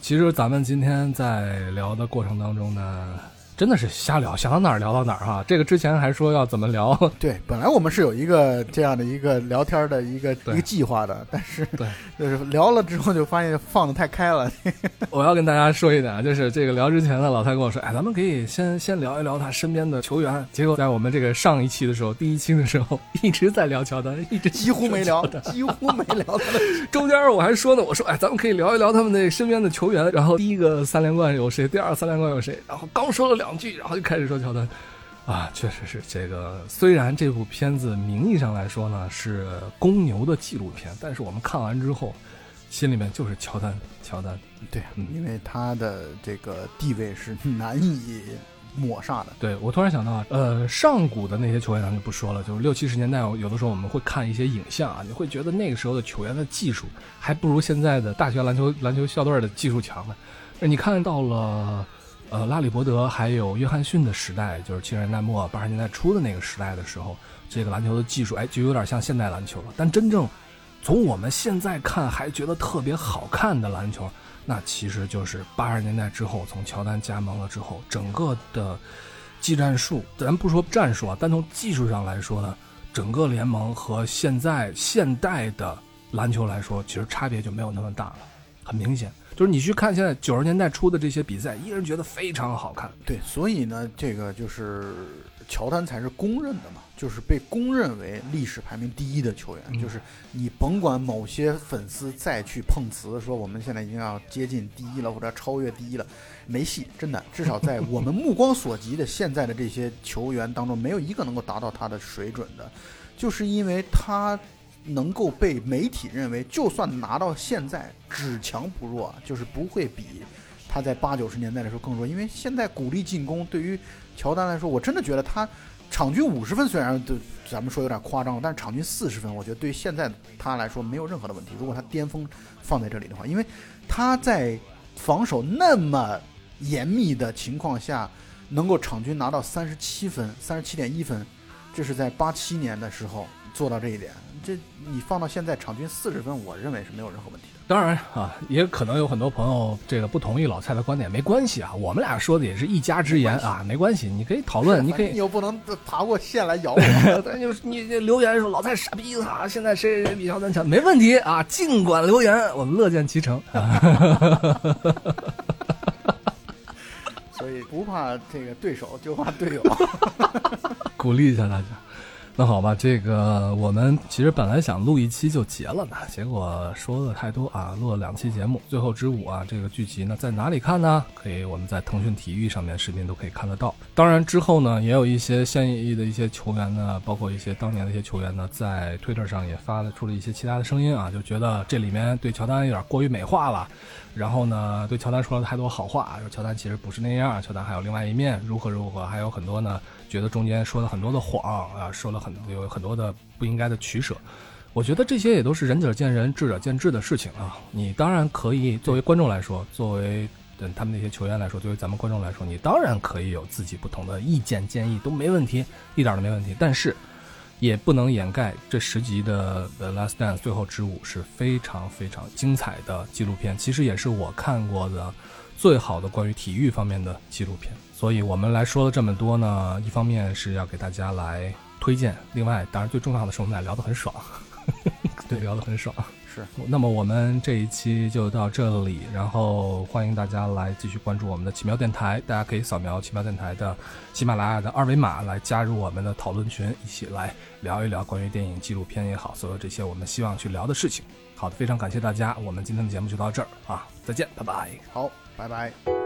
其实咱们今天在聊的过程当中呢，真的是瞎聊，想到哪儿聊到哪儿哈。这个之前还说要怎么聊，对，本来我们是有一个这样的一个聊天的一个一个计划的，但是对，就是聊了之后就发现放的太开了。我要跟大家说一点啊，就是这个聊之前呢，老蔡跟我说，哎，咱们可以先先聊一聊他身边的球员。结果在我们这个上一期的时候，第一期的时候一直在聊乔丹，一直几乎没聊几乎没聊。中间我还说呢，我说哎，咱们可以聊一聊他们那身边的球员。然后第一个三连冠有谁，第二个三连冠有谁，然后刚说了两句，然后就开始说乔丹。啊，确实是这个。虽然这部片子名义上来说呢是公牛的纪录片，但是我们看完之后，心里面就是乔丹，乔丹。对，嗯因为他的这个地位是难以抹杀的。对我突然想到啊，呃，上古的那些球员咱就不说了，就是六七十年代，有的时候我们会看一些影像啊，你会觉得那个时候的球员的技术还不如现在的大学篮球篮球校队的技术强呢。那你看到了，呃，拉里伯德还有约翰逊的时代，就是七十年代末八十年代初的那个时代的时候，这个篮球的技术，哎，就有点像现代篮球了。但真正从我们现在看还觉得特别好看的篮球，那其实就是八十年代之后，从乔丹加盟了之后，整个的技战术，咱不说战术啊，单从技术上来说呢，整个联盟和现在现代的篮球来说，其实差别就没有那么大了，很明显。就是你去看现在九十年代初的这些比赛，依然觉得非常好看。对，所以呢，这个就是乔丹才是公认的嘛，就是被公认为历史排名第一的球员。嗯就是你甭管某些粉丝再去碰瓷，说我们现在已经要接近第一了，或者超越第一了，没戏，真的。至少在我们目光所及的现在的这些球员当中，没有一个能够达到他的水准的，就是因为他。能够被媒体认为，就算拿到现在只强不弱，就是不会比他在八九十年代的时候更弱，因为现在鼓励进攻对于乔丹来说，我真的觉得他场均五十分虽然都咱们说有点夸张了，但是场均四十分，我觉得对于现在他来说没有任何的问题。如果他巅峰放在这里的话，因为他在防守那么严密的情况下，能够场均拿到三十七分、三十七点一分，这是在八七年的时候做到这一点。这你放到现在场均四十分，我认为是没有任何问题的。当然啊，也可能有很多朋友这个不同意老蔡的观点，没关系啊，我们俩说的也是一家之言啊，没关系，你可以讨论，你可以你又不能爬过线来咬我。但就是你这留言说老蔡傻逼啊，现在谁谁谁比乔丹强，没问题啊，尽管留言，我们乐见其成。所以不怕这个对手，就怕队友。鼓励一下大家。那好吧，这个我们其实本来想录一期就结了呢，结果说的太多啊，录了两期节目。最后之舞啊，这个剧集呢在哪里看呢？可以我们在腾讯体育上面视频都可以看得到。当然之后呢，也有一些现役的一些球员呢，包括一些当年的一些球员呢，在推特上也发了出了一些其他的声音啊，就觉得这里面对乔丹有点过于美化了。然后呢，对乔丹说了太多好话，说乔丹其实不是那样，乔丹还有另外一面，如何如何，还有很多呢，觉得中间说了很多的谎啊，说了很有很多的不应该的取舍。我觉得这些也都是仁者见仁，智者见智的事情啊。你当然可以作为观众来说，作为等他们那些球员来说，作为咱们观众来说，你当然可以有自己不同的意见建议，都没问题，一点都没问题。但是。也不能掩盖这十集的《The Last Dance》最后之舞是非常非常精彩的纪录片，其实也是我看过的最好的关于体育方面的纪录片。所以我们来说了这么多呢，一方面是要给大家来推荐，另外当然最重要的是我们俩聊得很爽，对，聊得很爽。是，那么我们这一期就到这里，然后欢迎大家来继续关注我们的奇妙电台，大家可以扫描奇妙电台的喜马拉雅的二维码来加入我们的讨论群，一起来聊一聊关于电影、纪录片也好，所有这些我们希望去聊的事情。好的，非常感谢大家，我们今天的节目就到这儿啊，再见，拜拜。好，拜拜。